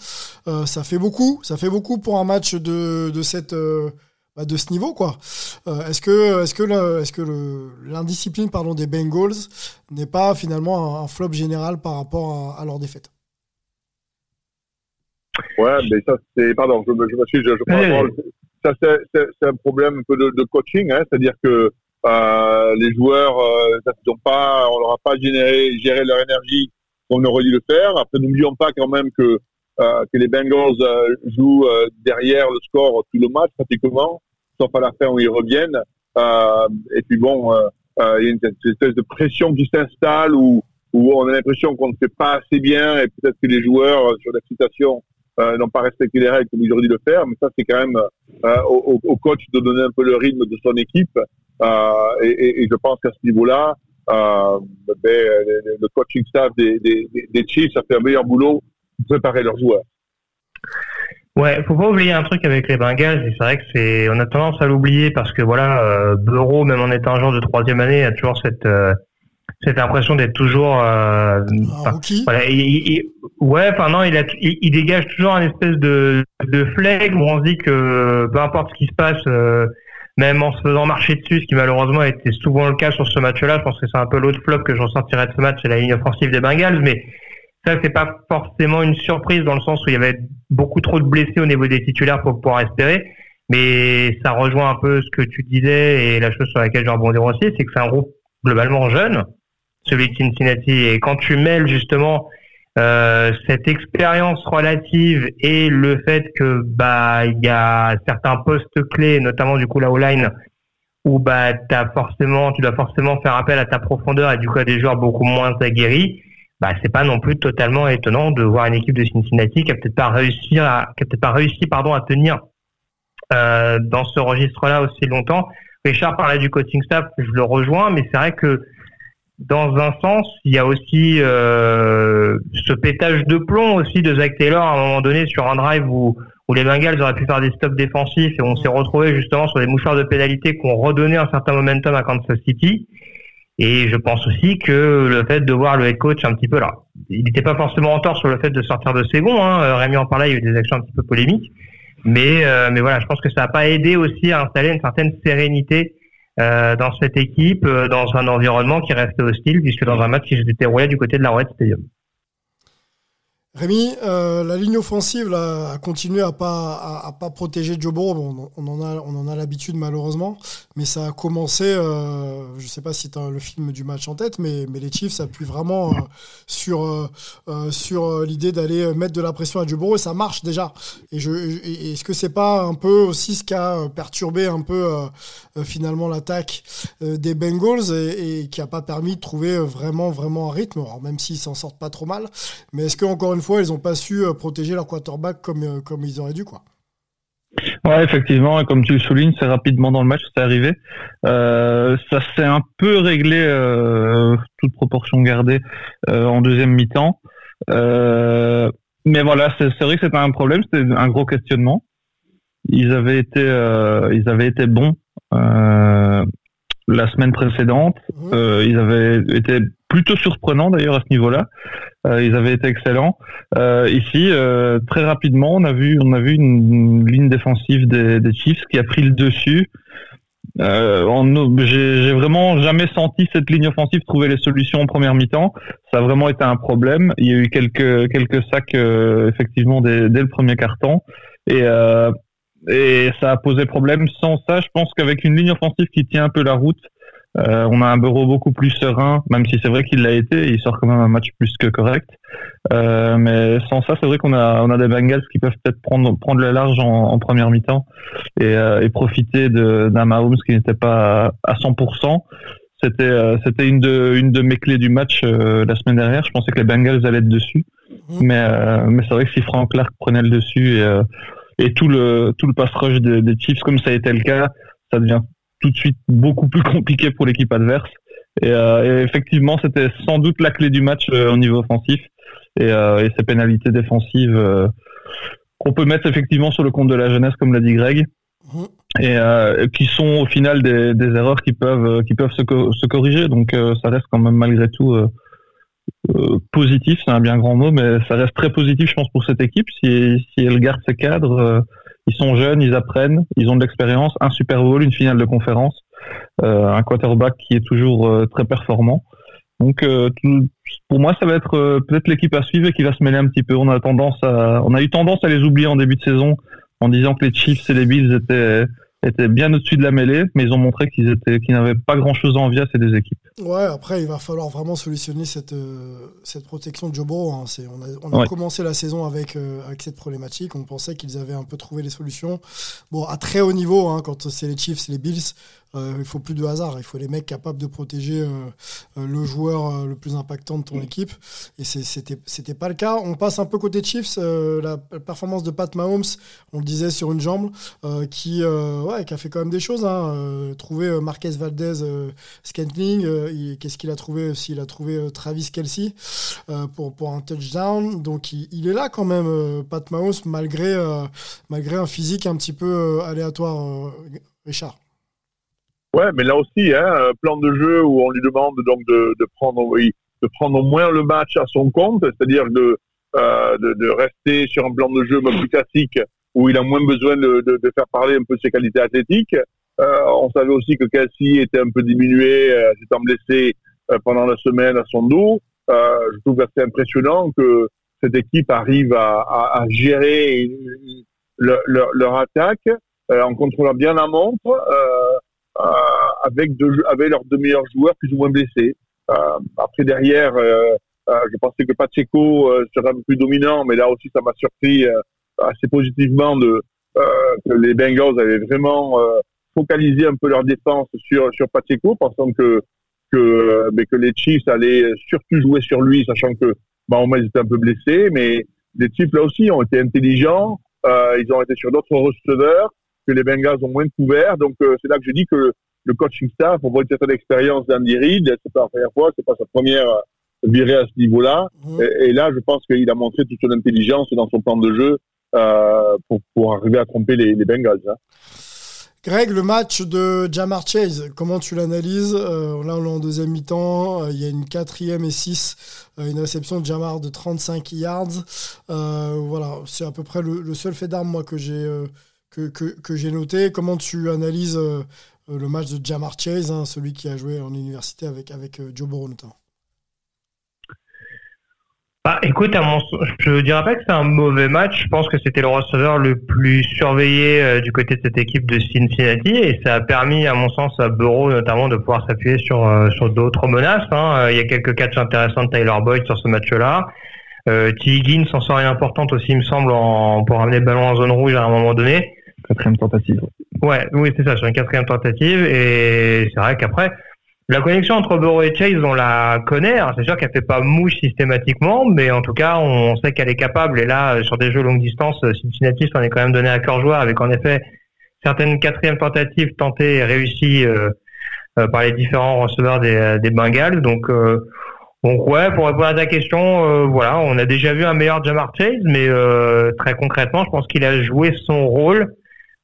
euh, ça fait beaucoup. Ça fait beaucoup pour un match de, de cette bah, de ce niveau quoi. Euh, est-ce que est-ce que le, est-ce que l'indiscipline pardon des Bengals n'est pas finalement un, un, flop général par rapport à, à leur défaite? Ouais, mais ça c'est pardon, je me, je me suis je, je prends ça c'est un problème un peu de, coaching, hein, c'est-à-dire que euh, les joueurs, euh, ont pas, on leur a pas généré, géré leur énergie comme on aurait dû le faire. Après, n'oublions pas quand même que euh, que les Bengals jouent derrière le score tout le match pratiquement, sauf à la fin où ils reviennent. Et puis bon, il y a une, espèce de pression qui s'installe où, où on a l'impression qu'on ne fait pas assez bien et peut-être que les joueurs sur la citation euh, n'ont pas respecté les règles comme ils auraient dû le faire. Mais ça, c'est quand même euh, au, coach de donner un peu le rythme de son équipe. Euh, et, je pense qu'à ce niveau-là, ben, le coaching staff des, Chiefs a fait un meilleur boulot pour préparer leurs joueurs. Ouais, faut pas oublier un truc avec les Bengals, c'est vrai que c'est, on a tendance à l'oublier parce que voilà, euh, Bureau, même en étant un joueur de troisième année, a toujours cette euh, cette impression d'être toujours. Euh, voilà, ouais, enfin non, il, a, il, dégage toujours un espèce de de flegme où on se dit que peu importe ce qui se passe, euh, même en se faisant marcher dessus, ce qui malheureusement était souvent le cas sur ce match-là, je pense que c'est un peu l'autre flop que je ressentirais de ce match, c'est la ligne offensive des Bengals, mais ça, c'est pas forcément une surprise dans le sens où il y avait beaucoup trop de blessés au niveau des titulaires pour pouvoir espérer. Mais ça rejoint un peu ce que tu disais et la chose sur laquelle je rebondir aussi, c'est que c'est un groupe globalement jeune, celui de Cincinnati. Et quand tu mêles justement euh, cette expérience relative et le fait que bah il y a certains postes clés, notamment du coup la O-line, où bah as forcément, tu dois forcément faire appel à ta profondeur et du coup à des joueurs beaucoup moins aguerris bah, c'est pas non plus totalement étonnant de voir une équipe de Cincinnati qui a peut-être pas réussi à, qui a peut-être pas réussi, pardon, à tenir euh, dans ce registre-là aussi longtemps. Richard parlait du coaching staff, je le rejoins, mais c'est vrai que dans un sens, il y a aussi euh, ce pétage de plomb aussi de Zach Taylor à un moment donné sur un drive où, où les Bengals auraient pu faire des stops défensifs et on s'est retrouvé justement sur des mouchoirs de pénalité qui ont redonné un certain momentum à Kansas City. Et je pense aussi que le fait de voir le head coach un petit peu là, il n'était pas forcément en tort sur le fait de sortir de second. Hein. Euh, Rémi en parlait, il y a eu des actions un petit peu polémiques. Mais, euh, mais voilà, je pense que ça n'a pas aidé aussi à installer une certaine sérénité euh, dans cette équipe, euh, dans un environnement qui restait hostile, puisque dans un match qui s'était déroulé du côté de la Red Stadium. Rémi, euh, la ligne offensive a continué à pas à, pas protéger Joe on, en a on en a l'habitude malheureusement, mais ça a commencé. Euh, je sais pas si tu as le film du match en tête, mais mais les Chiefs appuient vraiment euh, sur euh, sur l'idée d'aller mettre de la pression à Joe et ça marche déjà. Et est-ce que c'est pas un peu aussi ce qui a perturbé un peu finalement l'attaque des Bengals et, et, qui a pas permis de trouver vraiment vraiment un rythme, alors même s'ils s'en sortent pas trop mal. Mais est-ce que encore une fois, ils n'ont pas su euh, protéger leur quarterback comme, euh, comme ils auraient dû, quoi. Ouais, effectivement, comme tu le soulignes, c'est rapidement dans le match, c'est arrivé. Euh, ça s'est un peu réglé, toute proportion gardée, en deuxième mi-temps. mais voilà, c'est vrai que c'était un problème, c'était un gros questionnement. Ils avaient été, ils avaient été bons la semaine précédente. Mmh. ils avaient été plutôt surprenants d'ailleurs à ce niveau-là. Euh, ils avaient été excellents. Euh, ici, euh, très rapidement, on a vu, on a vu une, ligne défensive des, des, Chiefs qui a pris le dessus. J'ai vraiment jamais senti cette ligne offensive trouver les solutions en première mi-temps. Ça a vraiment été un problème. Il y a eu quelques quelques sacs effectivement dès, dès, le premier carton et et ça a posé problème. Sans ça, je pense qu'avec une ligne offensive qui tient un peu la route, euh, on a un bureau beaucoup plus serein, même si c'est vrai qu'il l'a été. Il sort quand même un match plus que correct. Euh, mais sans ça, c'est vrai qu'on a on a des Bengals qui peuvent peut-être prendre prendre le large en, première mi-temps et, euh, et profiter d'un Mahomes qui n'était pas à 100%. C'était c'était une de une de mes clés du match la semaine dernière. Je pensais que les Bengals allaient être dessus, mmh. mais mais c'est vrai que si Frank Clark prenait le dessus et et tout le tout le pass rush des, des Chiefs comme ça a été le cas, ça devient tout de suite beaucoup plus compliqué pour l'équipe adverse. Et, euh, effectivement, c'était sans doute la clé du match euh, au niveau offensif. Et, euh, et ces pénalités défensives qu'on peut mettre effectivement sur le compte de la jeunesse, comme l'a dit Greg, mmh. et qui sont au final des, des, erreurs qui peuvent qui peuvent se, se corriger. Donc ça reste quand même malgré tout positif. C'est un bien grand mot, mais ça reste très positif, je pense, pour cette équipe si, si elle garde ses cadres ils sont jeunes, ils apprennent, ils ont de l'expérience, un Super Bowl, une finale de conférence, euh, un quarterback qui est toujours euh, très performant. Donc euh, pour moi, ça va être peut-être l'équipe à suivre et qui va se mêler un petit peu. On a tendance à, on a eu tendance à les oublier en début de saison en disant que les Chiefs et les Bills étaient étaient bien au-dessus de la mêlée, mais ils ont montré qu'ils étaient, qu'ils n'avaient pas grand-chose à envier à ces deux équipes. Ouais, après, il va falloir vraiment solutionner cette, euh, cette protection de Joe Burrow. Hein. On a, on a commencé la saison avec, euh, avec cette problématique. On pensait qu'ils avaient un peu trouvé les solutions. Bon, à très haut niveau, hein, quand c'est les Chiefs, les Bills, euh, il faut plus de hasard. Il faut les mecs capables de protéger euh, euh, le joueur le plus impactant de ton mm. équipe. Et c'était c'était pas le cas. On passe un peu côté Chiefs. la performance de Pat Mahomes, on le disait sur une jambe, qui ouais, qui a fait quand même des choses. Hein. trouver Marquez Valdez Scantling. Qu'est-ce qu'il a trouvé aussi Il a trouvé Travis Kelsey pour pour un touchdown. Donc il, il est là quand même, Pat Mahomes, malgré malgré un physique un petit peu aléatoire. Richard. Ouais, mais là aussi, hein, un plan de jeu où on lui demande donc de, de prendre, de prendre au moins le match à son compte, c'est-à-dire de, euh, de, de, rester sur un plan de jeu plus classique où il a moins besoin de, de, de faire parler un peu ses qualités athlétiques. Euh, on savait aussi que Cassie était un peu diminué, euh, s'étant blessé euh, pendant la semaine à son dos. Euh, je trouve assez impressionnant que cette équipe arrive à, à, à gérer leur, leur, attaque euh, en contrôlant bien la montre. Euh, avec, deux, avec leurs deux meilleurs joueurs plus ou moins blessés. Euh, après, derrière, euh, je pensais que Pacheco serait un peu plus dominant, mais là aussi, ça m'a surpris assez positivement de, que les Bengals avaient vraiment focalisé un peu leur défense sur, sur Pacheco, pensant que, que, mais que les Chiefs allaient surtout jouer sur lui, sachant que Mahomes était un peu blessé, mais les Chiefs là aussi ont été intelligents, euh, ils ont été sur d'autres receveurs, que les Bengals ont moins de couverts. Donc, euh, c'est là que je dis que le coaching staff, on voit une certaine expérience d'Andy Reid. C'est pas la première fois, c'est pas sa première euh, virée à ce niveau-là. Mmh. Et, là, je pense qu'il a montré toute son intelligence dans son plan de jeu euh, pour, pour, arriver à tromper les, les Bengals. Hein. Greg, le match de Jamar Chase, comment tu l'analyses euh, Là, on est en deuxième mi-temps. Euh, il y a une quatrième et six, euh, une réception de Jamar de 35 yards. voilà, c'est à peu près le, le seul fait d'arme moi que j'ai que, j'ai noté. Comment tu analyses euh, le match de Jamar Chase, hein, celui qui a joué en université avec, avec euh, Joe Burrow notamment? Bah, écoute, je ne dirais pas que c'est un mauvais match. Je pense que c'était le receveur le plus surveillé euh, du côté de cette équipe de Cincinnati et ça a permis, à mon sens, à Burrow notamment de pouvoir s'appuyer sur, sur d'autres menaces. Hein. Il y a quelques catchs intéressants de Tyler Boyd sur ce match-là. Euh, T. Higgins s'en sort importante aussi, il me semble, en, pour ramener le ballon en zone rouge à un moment donné. Quatrième tentative. Ouais, oui, c'est ça, sur une quatrième tentative. Et c'est vrai qu'après, la connexion entre Burrow et Chase, on la connaît. C'est sûr qu'elle fait pas mouche systématiquement, mais en tout cas, on sait qu'elle est capable. Et là, sur des jeux longue distance, Cincinnati s'en est quand même donné à cœur joie avec en effet certaines quatrièmes tentatives tentées et réussies euh, euh, par les différents receveurs des, Bengals. Donc, euh, ouais, pour répondre à ta question, euh, voilà, on a déjà vu un meilleur Jamar Chase, mais euh, très concrètement, je pense qu'il a joué son rôle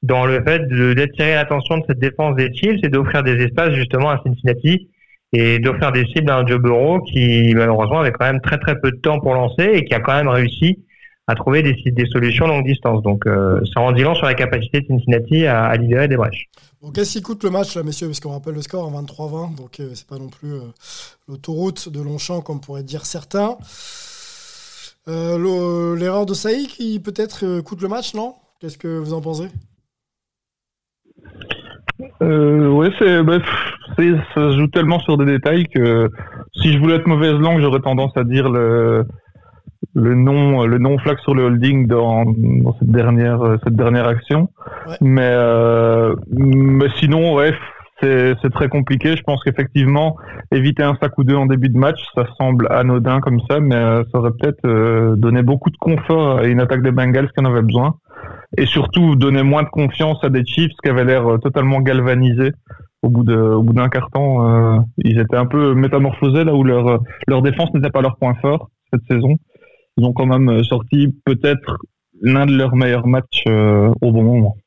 dans le fait d'attirer l'attention de cette défense des Chiefs et d'offrir des espaces justement à Cincinnati et d'offrir des cibles à un Joe Burrow qui malheureusement avait quand même très très peu de temps pour lancer et qui a quand même réussi à trouver des, des solutions longue distance. Donc euh, ça en dit long sur la capacité de Cincinnati à, à libérer des brèches. Bon, qu'est-ce qui coûte le match là, messieurs? Parce qu'on rappelle le score en 23-20, donc euh, c'est pas non plus euh, l'autoroute de Longchamp comme pourraient dire certains. Euh, l'erreur de Saï qui peut-être coûte le match, non? Qu'est-ce que vous en pensez? Oui, c'est, bah, ça se joue tellement sur des détails que si je voulais être mauvaise langue, j'aurais tendance à dire le, le non le non flag sur le holding dans, dans cette dernière cette dernière action. Mais euh, mais sinon ouais c'est c'est très compliqué. Je pense qu'effectivement éviter un sac ou deux en début de match ça semble anodin comme ça mais euh, ça aurait peut-être euh, donné beaucoup de confort à une attaque des Bengals qui en avait besoin et surtout donner moins de confiance à des Chiefs qui avaient l'air totalement galvanisés au bout d'un quart temps ils étaient un peu métamorphosés là où leur leur défense n'était pas leur point fort cette saison ils ont quand même euh, sorti peut-être l'un de leurs meilleurs matchs euh, au bon moment.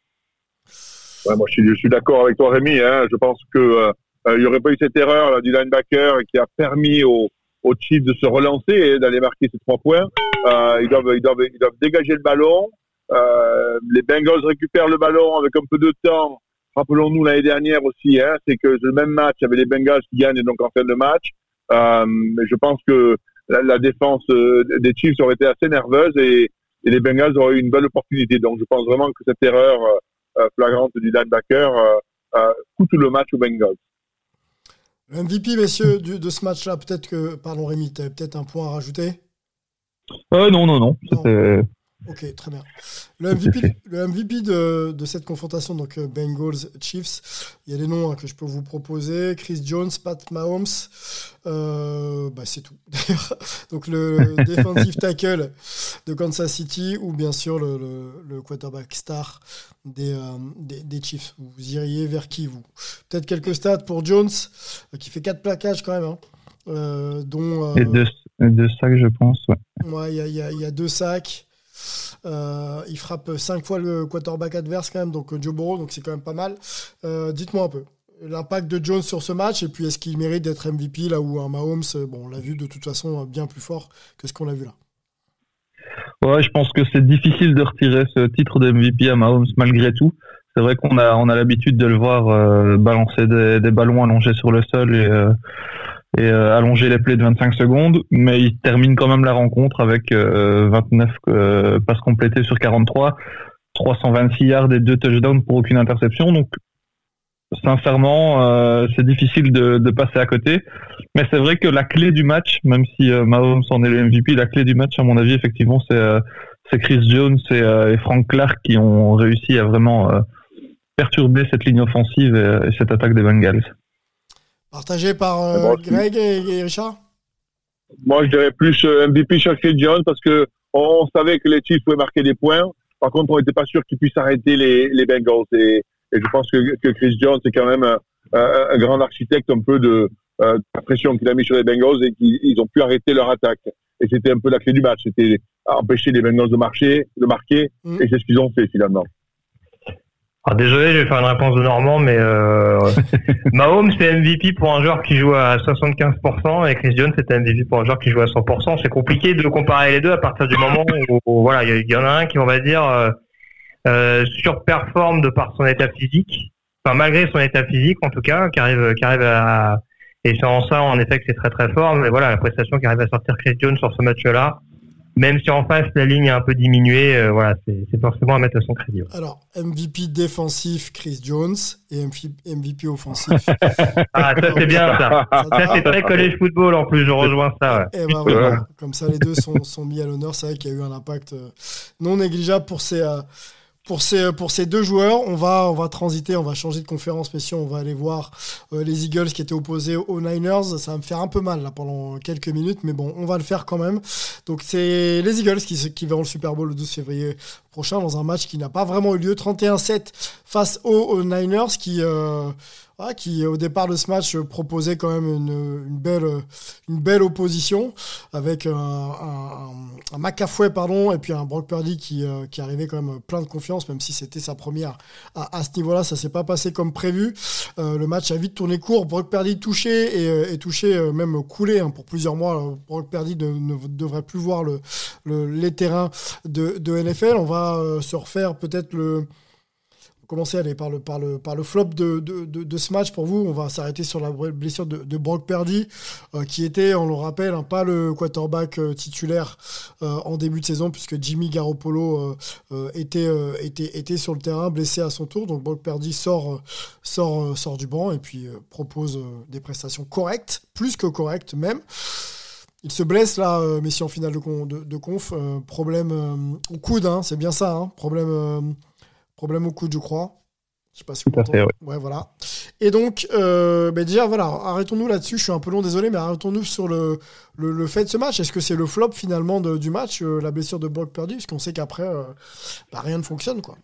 Ouais, moi, je suis, d'accord avec toi, Rémi. Hein. Je pense que euh, n'y aurait pas eu cette erreur du linebacker qui a permis aux, aux Chiefs de se relancer et d'aller marquer ces trois points. Euh, ils, doivent, ils, doivent, ils doivent dégager le ballon. Euh, les Bengals récupèrent le ballon avec un peu de temps. Rappelons-nous l'année dernière aussi, hein, c'est que le même match, il y avait les Bengals qui gagnent donc en fin de match. Euh, mais je pense que la, défense euh, des Chiefs aurait été assez nerveuse et, les Bengals auraient eu une belle opportunité. Donc je pense vraiment que cette erreur flagrante du linebacker coûte le match aux Bengals. Le MVP, messieurs, de ce match-là, peut-être que, pardon Rémi, tu avais peut-être un point à rajouter? Euh, Non, non, non. C'était Ok, très bien. Le MVP, le MVP de, de, cette confrontation, donc euh, Bengals Chiefs, il y a des noms hein, que je peux vous proposer Chris Jones, Pat Mahomes, euh, bah, c'est tout. Donc le defensive tackle de Kansas City ou bien sûr le, le, quarterback star des, euh, des, des, Chiefs. Vous iriez vers qui vous? Peut-être quelques stats pour Jones, qui fait 4 plaquages quand même. Hein, dont, et deux, deux, sacs, je pense. Ouais, il y, a, y, a, y a deux sacs. Euh, il frappe 5 fois le quarterback adverse quand même, donc euh, Joe Burrow, donc c'est quand même pas mal. Euh, dites-moi un peu l'impact de Jones sur ce match et puis est-ce qu'il mérite d'être MVP là où un Mahomes, bon, on l'a vu de toute façon bien plus fort que ce qu'on a vu là? Ouais, je pense que c'est difficile de retirer ce titre de MVP à Mahomes malgré tout. C'est vrai qu'on a on a l'habitude de le voir balancer des, des, ballons allongés sur le sol et et euh, allonger les plays de 25 secondes, mais il termine quand même la rencontre avec 29 euh, euh, passes complétées sur 43, 326 yards et deux touchdowns pour aucune interception. Donc sincèrement, c'est difficile de, passer à côté. Mais c'est vrai que la clé du match, même si Mahomes en est le MVP, la clé du match, à mon avis, effectivement, c'est Chris Jones et, Frank Clark qui ont réussi à vraiment perturber cette ligne offensive et cette attaque des Bengals. Partagé par euh, Greg et, Richard? Moi, je dirais plus euh, MVP sur Chris Jones parce que on savait que les Chiefs pouvaient marquer des points. Par contre, on n'était pas sûr qu'ils puissent arrêter les, les Bengals. Et, et, je pense que, que Chris Jones est quand même un, un, grand architecte un peu de euh, la pression qu'il a mis sur les Bengals et qu'ils ont pu arrêter leur attaque. Et c'était un peu la clé du match. C'était empêcher les Bengals de marcher, de marquer. Mm. Et c'est ce qu'ils ont fait finalement. Alors désolé, je vais faire une réponse de Normand, mais euh, Mahomes c'est MVP pour un joueur qui joue à 75% et Chris Jones c'est MVP pour un joueur qui joue à 100%. C'est compliqué de comparer les deux à partir du moment où, voilà, il y, en a un qui on va dire euh, euh, surperforme de par son état physique, enfin malgré son état physique en tout cas, qui arrive, qui arrive à et c'est en ça en effet que c'est très très fort. Mais voilà, la prestation qui arrive à sortir Chris Jones sur ce match-là, même si en face la ligne est un peu diminuée, euh, voilà, c'est forcément à mettre à son crédit. Alors, MVP défensif Chris Jones et MVP offensif. ah, ça c'est bien ça. Ça, c'est très college football en plus, je rejoins ça. Et eh ben, voilà. Comme ça, les deux sont, sont mis à l'honneur. C'est vrai qu'il y a eu un impact euh, non négligeable pour ces. Euh, pour ces, pour ces deux joueurs, on va, on va transiter, on va changer de conférence, messieurs. On va aller voir euh, les Eagles qui étaient opposés aux Niners. Ça va me faire un peu mal là pendant quelques minutes, mais bon, on va le faire quand même. Donc c'est les Eagles qui, qui verront le Super Bowl le 12 février prochain dans un match qui n'a pas vraiment eu lieu. 31-7 face aux, Niners qui, euh, qui au départ de ce match proposait quand même une, belle, une belle opposition avec un, un, pardon, et puis un Brock Purdy qui, euh, qui arrivait quand même plein de confiance, même si c'était sa première à, ce niveau-là. Ça s'est pas passé comme prévu. Euh, le match a vite tourné court. Brock Purdy touché et, euh, touché, euh, même coulé hein, pour plusieurs mois. Brock Purdy ne devrait plus voir le, le, les terrains de, de NFL. On va se refaire peut-être le commencer par le, par le, par le flop de, de, de, ce match pour vous. On va s'arrêter sur la blessure de, Brock Purdy, euh, qui était, on le rappelle, hein, pas le quarterback euh, titulaire euh, en début de saison, puisque Jimmy Garoppolo était, était, était sur le terrain, blessé à son tour. Donc Brock Purdy sort, sort, sort du banc et puis propose des prestations correctes, plus que correctes même. Il se blesse là, mais si en finale de, de, conf. problème au coude, hein, c'est bien ça. Hein, problème Problème au coude, je crois. Je sais pas si vous Tout ouais. voilà. Et donc, euh, ben déjà, voilà, arrêtons-nous là-dessus. Je suis un peu long, désolé, mais arrêtons-nous sur le, le, fait de ce match. Est-ce que c'est le flop finalement du match, euh, la blessure de Brock Purdy? Parce qu'on sait qu'après, euh, bah, rien ne fonctionne, quoi.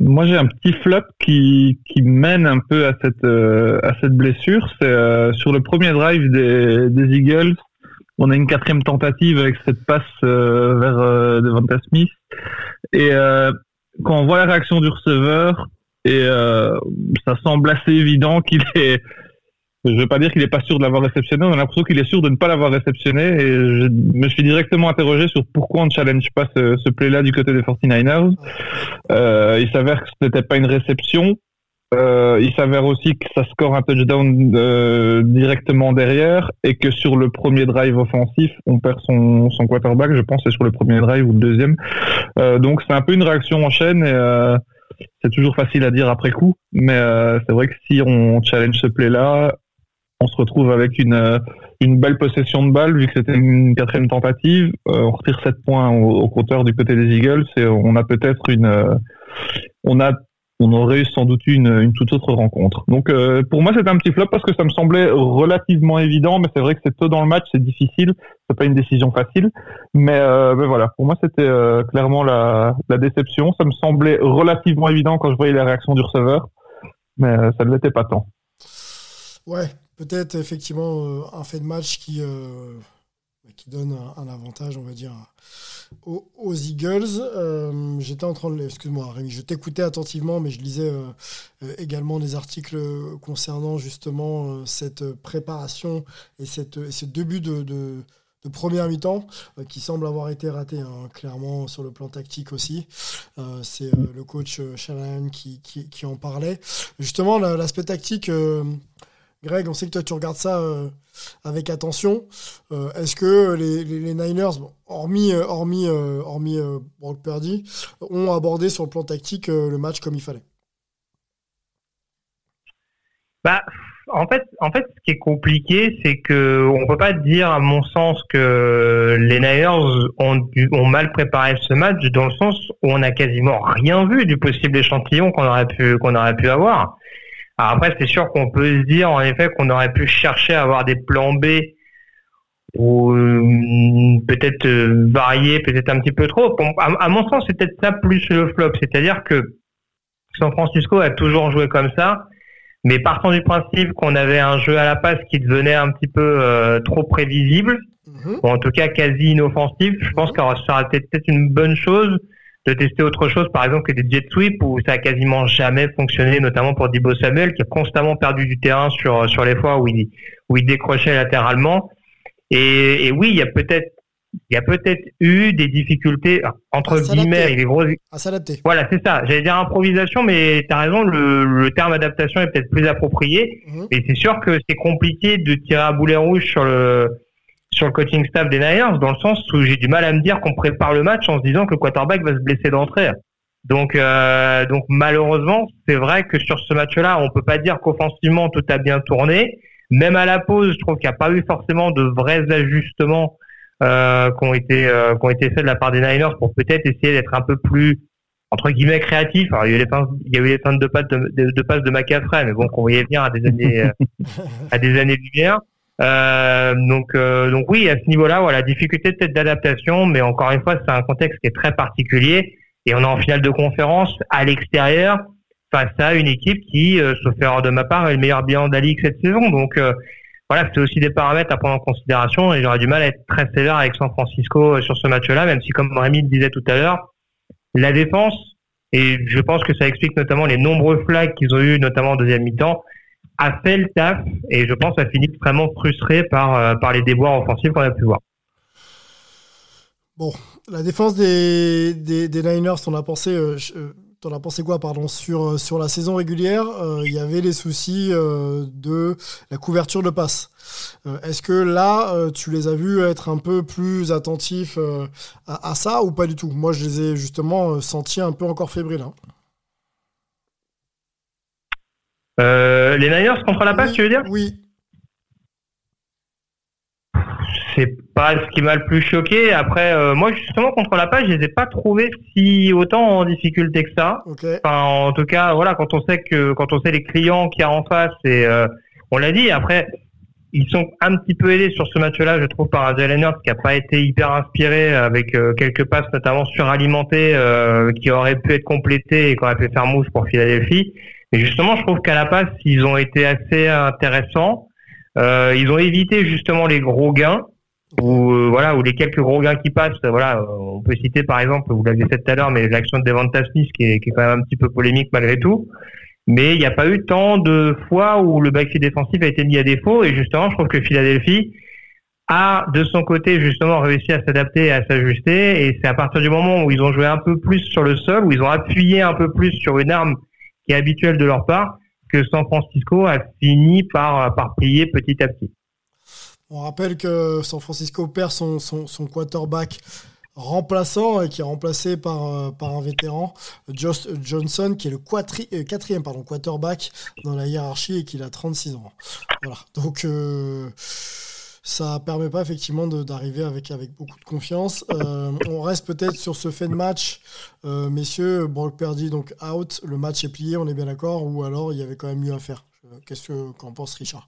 Moi, j'ai un petit flop qui, qui mène un peu à cette, à cette blessure. C'est sur le premier drive des, des, Eagles. On a une quatrième tentative avec cette passe vers Devonta Smith. Et quand on voit la réaction du receveur, et euh, ça semble assez évident qu'il est, je veux pas dire qu'il est pas sûr de l'avoir réceptionné, on a l'impression qu'il est sûr de ne pas l'avoir réceptionné, et je me suis directement interrogé sur pourquoi on ne challenge pas ce, ce play-là du côté des 49ers. Euh, il s'avère que ce n'était pas une réception, euh, il s'avère aussi que ça score un touchdown euh, directement derrière et que sur le premier drive offensif, on perd son, quarterback. Je pense c'est sur le premier drive ou le deuxième. Euh, donc c'est un peu une réaction en chaîne et c'est toujours facile à dire après coup. Mais c'est vrai que si on challenge ce play-là, on se retrouve avec une, belle possession de balle, vu que c'était une quatrième tentative. on retire 7 points au, compteur du côté des Eagles on a peut-être une, on a on aurait sans doute eu une, toute autre rencontre. Donc euh, pour moi c'était un petit flop parce que ça me semblait relativement évident, mais c'est vrai que c'est tôt dans le match, c'est difficile, c'est pas une décision facile. Mais, euh, voilà, pour moi c'était euh, clairement la, déception. Ça me semblait relativement évident quand je voyais les réactions du receveur, mais ça ne l'était pas tant. Ouais, peut-être effectivement un fait de match qui qui donne un, avantage, on va dire, aux, Eagles. Euh, j'étais en train de. Excuse-moi, Rémi, je t'écoutais attentivement, mais je lisais euh, euh, également des articles concernant justement cette préparation et ce début de, première mi-temps qui semble avoir été raté, hein, clairement, sur le plan tactique aussi. C'est le coach Shanahan qui, en parlait. Justement, l'aspect tactique. Greg, on sait que toi tu regardes ça euh, avec attention. Euh, est-ce que les, Niners, hormis, euh, hormis, hormis Brock Purdy, ont abordé sur le plan tactique le match comme il fallait? Bah, en fait, en fait, ce qui est compliqué, c'est que on peut pas dire, à mon sens, que les Niners ont, ont mal préparé ce match, dans le sens où on n'a quasiment rien vu du possible échantillon qu'on aurait pu qu'on aurait pu avoir après, c'est sûr qu'on peut se dire en effet qu'on aurait pu chercher à avoir des plans B ou euh, peut-être euh, varier, peut-être un petit peu trop. à, mon sens, c'est peut-être ça plus le flop. C'est-à-dire que San Francisco a toujours joué comme ça, mais partant du principe qu'on avait un jeu à la passe qui devenait un petit peu euh, trop prévisible, mhm. ou en tout cas quasi inoffensif, je pense que ça aurait été peut-être une bonne chose de tester autre chose, par exemple, que des jet sweeps où ça a quasiment jamais fonctionné, notamment pour Dibo Samuel, qui a constamment perdu du terrain sur, sur les fois où il, où il décrochait latéralement. Et, et oui, il y a peut-être il y a peut-être eu des difficultés entre guillemets les gros à s'adapter. Voilà, c'est ça. J'allais dire improvisation, mais tu as raison, le, le, terme adaptation est peut-être plus approprié. Mhm. Et c'est sûr que c'est compliqué de tirer à boulet rouge sur le sur le coaching staff des Niners, dans le sens où j'ai du mal à me dire qu'on prépare le match en se disant que le quarterback va se blesser d'entrée. Donc, euh, donc malheureusement, c'est vrai que sur ce match-là, on peut pas dire qu'offensivement tout a bien tourné. Même à la pause, je trouve qu'il n'y a pas eu forcément de vrais ajustements euh, qui ont été euh, qui ont été faits de la part des Niners pour peut-être essayer d'être un peu plus entre guillemets créatif. Alors, il y a eu les pinces, il y a eu les pinces de de, de, de, passes de McCaffrey, mais bon, qu'on voyait venir à des années à des années lumière. Euh, donc, euh, donc oui, à ce niveau-là, voilà, difficulté peut-être d'adaptation, mais encore une fois, c'est un contexte qui est très particulier et on est en finale de conférence à l'extérieur face à une équipe qui, euh, sauf erreur de ma part, est le meilleur bilan de la ligue cette saison. Donc euh, voilà, c'est aussi des paramètres à prendre en considération et j'aurais du mal à être très sévère avec San Francisco sur ce match-là, même si comme Rémi le disait tout à l'heure, la défense et je pense que ça explique notamment les nombreux flags qu'ils ont eu, notamment en deuxième mi-temps a fait le taf et je pense a fini extrêmement frustré par, euh, par les déboires offensifs qu'on a pu voir. Bon, la défense des, des, Niners, t'en as pensé, euh, euh, pensé quoi pardon, sur, sur la saison régulière Il y avait les soucis de la couverture de passe. Est-ce que là, tu les as vus être un peu plus attentifs à, à, ça ou pas du tout? Moi, je les ai justement sentis un peu encore fébriles. Hein. Euh, les Niners contre la passe, tu veux dire Oui. C'est pas ce qui m'a le plus choqué. Après, euh, moi justement contre la passe, je les ai pas trouvés si autant en difficulté que ça. Enfin, en tout cas, voilà, quand on sait que quand on sait les clients qu'il y a en face, et euh, on l'a dit. Après, ils sont un petit peu aidés sur ce match-là, je trouve, par Jalen Hurts qui a pas été hyper inspiré avec quelques passes notamment suralimentées qui auraient pu être complétées et qui auraient pu faire mouche pour Philadelphie. Et justement, je trouve qu'à la passe, ils ont été assez intéressants. Euh, ils ont évité justement les gros gains ou euh, voilà ou les quelques gros gains qui passent. Voilà, on peut citer par exemple, vous l'avez fait tout à l'heure, mais l'action de Devonta Smith qui est, qui est quand même un petit peu polémique malgré tout. Mais il n'y a pas eu tant de fois où le backfield défensif a été mis à défaut. Et justement, je trouve que Philadelphie a de son côté justement réussi à s'adapter et à s'ajuster. Et c'est à partir du moment où ils ont joué un peu plus sur le sol, où ils ont appuyé un peu plus sur une arme habituel de leur part, que San Francisco a fini par, par petit à petit. On rappelle que San Francisco perd son, quarterback remplaçant et qui est remplacé par, par un vétéran, Josh Johnson, qui est le quatrième pardon, quarterback dans la hiérarchie et qui a 36 ans. Voilà. Donc ça permet pas effectivement d'arriver avec, avec beaucoup de confiance. Euh, on reste peut-être sur ce fait de match. Euh, messieurs, Brock Purdy donc out, le match est plié, on est bien d'accord, ou alors il y avait quand même mieux à faire? Euh, qu'est-ce qu'en pense Richard?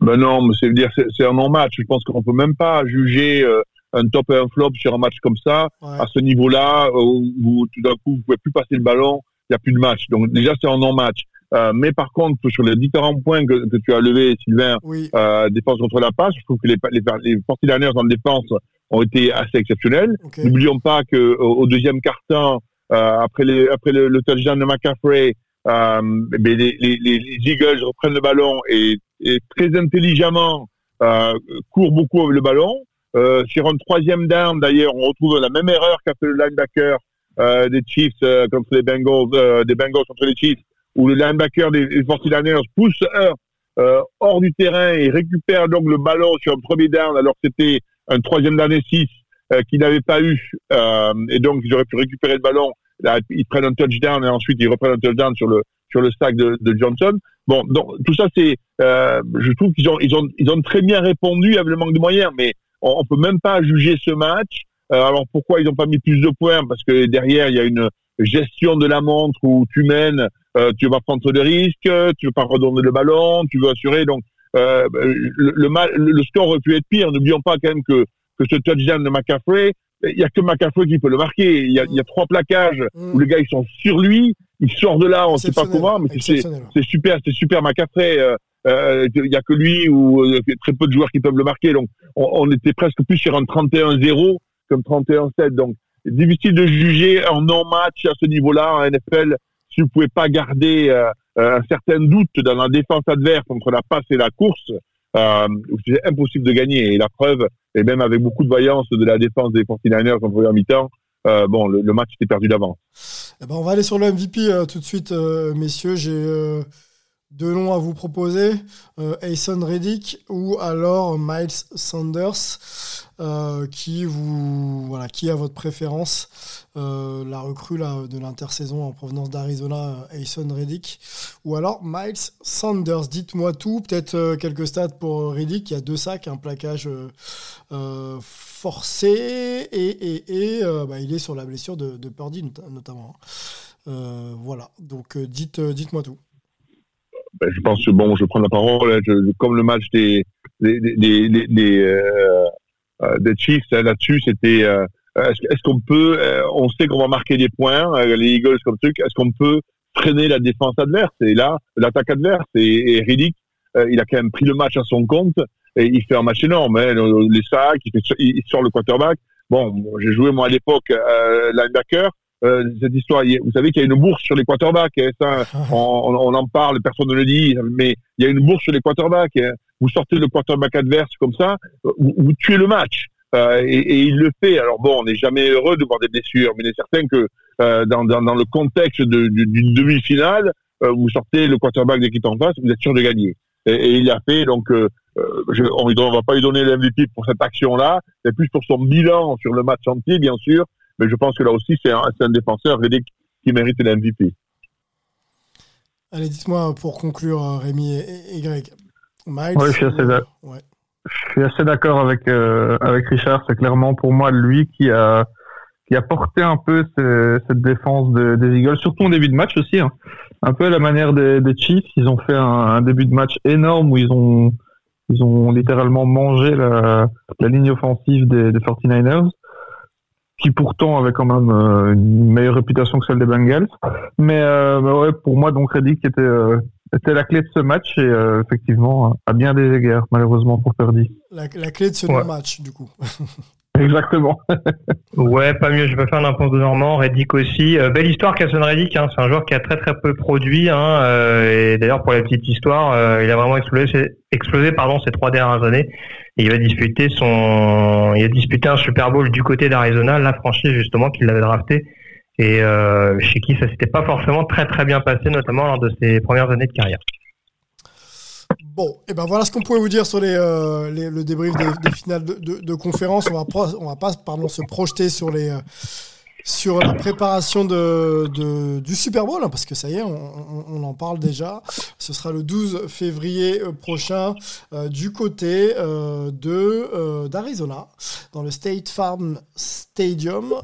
Ben Non, mais c'est dire c'est un non-match. Je pense qu'on peut même pas juger un top et un flop sur un match comme ça, à ce niveau-là, où, tout d'un coup vous pouvez plus passer le ballon, il n'y a plus de match. Donc déjà c'est un non-match. Euh, mais par contre, sur les différents points que, que tu as levés, Sylvain, euh, défense contre la passe, je trouve que les, les, les dernières en défense ont été assez exceptionnels. N'oublions pas que au, deuxième quart-temps, euh, après, les, après le, le, touchdown de McCaffrey, euh, les, les, les, Eagles reprennent le ballon et, et très intelligemment courent beaucoup avec le ballon. Sur un troisième down, d'ailleurs, on retrouve la même erreur qu'a fait le linebacker des Chiefs contre les Bengals, des Bengals contre les Chiefs où le linebacker des, des 49ers pousse euh, hors du terrain et récupère donc le ballon sur un premier down alors que c'était un troisième down et six euh, qu'il n'avait pas eu euh, et donc ils auraient pu récupérer le ballon. Là, ils prennent un touchdown et ensuite ils reprennent un touchdown sur le sur le stack de, Johnson. Bon, donc tout ça c'est, je trouve qu'ils ont ils ont ils ont très bien répondu avec le manque de moyens, mais on, on peut même pas juger ce match. Alors pourquoi ils n'ont pas mis plus de points? Parce que derrière il y a une gestion de la montre où tu mènes euh, tu vas prendre des risques, tu veux pas redonner le ballon, tu veux assurer. Donc euh, le, le, le, score aurait pu être pire. N'oublions pas quand même que, que ce touchdown de McCaffrey, il y a que McCaffrey qui peut le marquer. Il y a, il y a trois plaquages mm. où les gars ils sont sur lui, il sort de là, on sait pas comment, mais c'est super, c'est super McCaffrey. Euh, euh, il y a que lui ou euh, très peu de joueurs qui peuvent le marquer. Donc on, on était presque plus sur un 31-0 comme 31-7. Donc difficile de juger un non-match à ce niveau-là en NFL si vous pouvez pas garder euh, euh, un certain doute dans la défense adverse entre la passe et la course, euh, c'est impossible de gagner. Et la preuve, et même avec beaucoup de vaillance de la défense des 49ers en première mi-temps, bon, le, match était perdu d'avance. Eh ben, on va aller sur le MVP tout de suite, messieurs. J'ai deux noms à vous proposer, euh, Ayson Reddick ou alors Miles Sanders, euh, qui a votre préférence, euh, la recrue de l'intersaison en provenance d'Arizona, Ayson Reddick, ou alors Miles Sanders. Dites-moi tout, peut-être quelques stats pour Reddick, il y a deux sacs, un plaquage forcé et, bah, il est sur la blessure de, de Purdy notamment. voilà, donc dites, dites-moi tout ben, je pense que bon, je prends la parole. Hein, comme le match des des des des, euh, euh des Chiefs hein, là-dessus, c'était euh, est-ce, qu'on peut, euh, on sait qu'on va marquer des points, les Eagles comme truc, est-ce qu'on peut freiner la défense adverse? Et là, l'attaque adverse et, et Riddick, il a quand même pris le match à son compte et il fait un match énorme. Hein, les sacs, il, fait, il, sort le quarterback. Bon, j'ai joué moi à l'époque linebacker. Euh, cette histoire. Vous savez qu'il y a une bourse sur les quarterbacks. Hein, ça, on, on, en parle, personne ne le dit, mais il y a une bourse sur les quarterbacks. Hein. Vous sortez le quarterback adverse comme ça, vous, vous tuez le match. Euh, et, et, il le fait. Alors bon, on n'est jamais heureux de voir des blessures, mais il est certain que euh, dans, dans, dans, le contexte d'une demi-finale, euh, vous sortez le quarterback d'équipe en face, vous êtes sûr de gagner. Et, et il l'a fait, donc euh, je, on ne va pas lui donner l'MVP pour cette action-là, c'est plus pour son bilan sur le match entier, bien sûr, mais je pense que là aussi, c'est un, un, défenseur qui mérite l'MVP. Allez, dites-moi pour conclure, euh, Rémi et, Greg. Miles, je suis assez d'accord avec, euh, avec Richard. C'est clairement pour moi lui qui a, qui a porté un peu cette défense des Eagles, surtout en début de match aussi. Hein. Un peu à la manière des, des Chiefs. Ils ont fait un, un, début de match énorme où ils ont, ils ont littéralement mangé la, la ligne offensive des, des 49ers qui pourtant avait quand même euh, une meilleure réputation que celle des Bengals. Mais euh, bah ouais, pour moi, donc Reddick était, euh, était la clé de ce match et euh, effectivement, à bien des égards, malheureusement pour Purdy. La, la clé de ce ouais. match, du coup. Exactement. ouais, pas mieux. Je vais faire un de Normand. Reddick aussi. Euh, belle histoire, Casson Reddick. Hein. C'est un joueur qui a très très peu produit. Hein. Euh, et d'ailleurs, pour la petite histoire, euh, il a vraiment explosé, explosé pardon, ces trois dernières années. Il son, il a disputé un Super Bowl du côté d'Arizona, la franchise justement qu'il avait drafté et chez qui ça s'était pas forcément très très bien passé, notamment lors de ses premières années de carrière. Bon, et ben voilà ce qu'on pouvait vous dire sur euh, le débrief des, finales de, conférence. On va, va pas se projeter sur euh, la préparation du Super Bowl, hein, parce que ça y est, on, en parle déjà. Ce sera le 12 février euh, prochain du côté d'Arizona, dans le State Farm Stadium.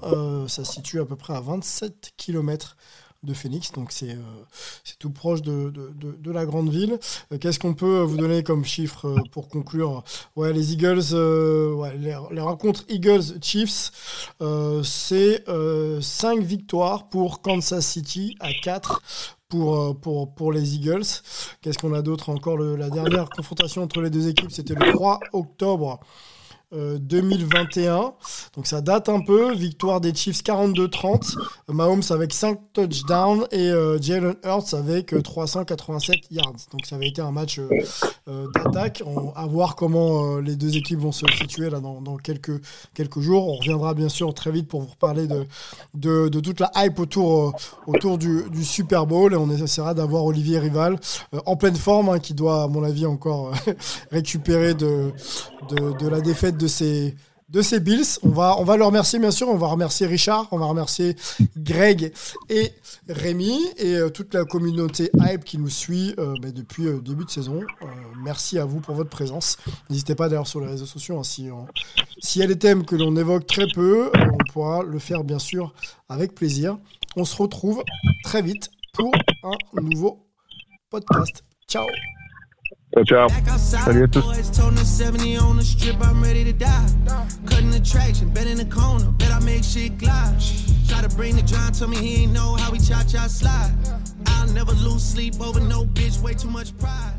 ça se situe à peu près à 27 km de Phoenix, donc c'est euh, tout proche de, de, de, la grande ville. Euh, qu'est-ce qu'on peut vous donner comme chiffre euh, pour conclure? Ouais, les Eagles, ouais, les, les, rencontres Eagles-Chiefs, c'est 5 victoires pour Kansas City à 4 pour, pour, pour les Eagles. Qu'est-ce qu'on a d'autre encore? La dernière confrontation entre les deux équipes, c'était le 3 octobre 2021. Euh, Donc ça date un peu. Victoire des Chiefs 42-30. Mahomes avec 5 touchdowns et euh, Jalen Hurts avec 387 euh, yards. Donc ça avait été un match d'attaque. À voir comment les deux équipes vont se situer là dans, quelques, jours. On reviendra bien sûr très vite pour vous reparler de, toute la hype autour, du, Super Bowl et on essaiera d'avoir Olivier Rival en pleine forme hein, qui doit à mon avis encore récupérer de, de, de la défaite de ces de ces Bills. On va, on va le remercier, bien sûr. On va remercier Richard, on va remercier Greg et Rémi et euh, toute la communauté Hype qui nous suit euh, bah, depuis euh, début de saison. merci à vous pour votre présence. N'hésitez pas d'ailleurs sur les réseaux sociaux. Hein, si s'il y a des thèmes que l'on évoque très peu, on pourra le faire, bien sûr, avec plaisir. On se retrouve très vite pour un nouveau podcast. Ciao Ciao, ciao. Salut à tous. Cutting the traction, bet in the corner, bet I make shit glide. Try to bring the John, tell me he ain't know how we cha cha slide. I'll never lose sleep over no bitch, way too much pride.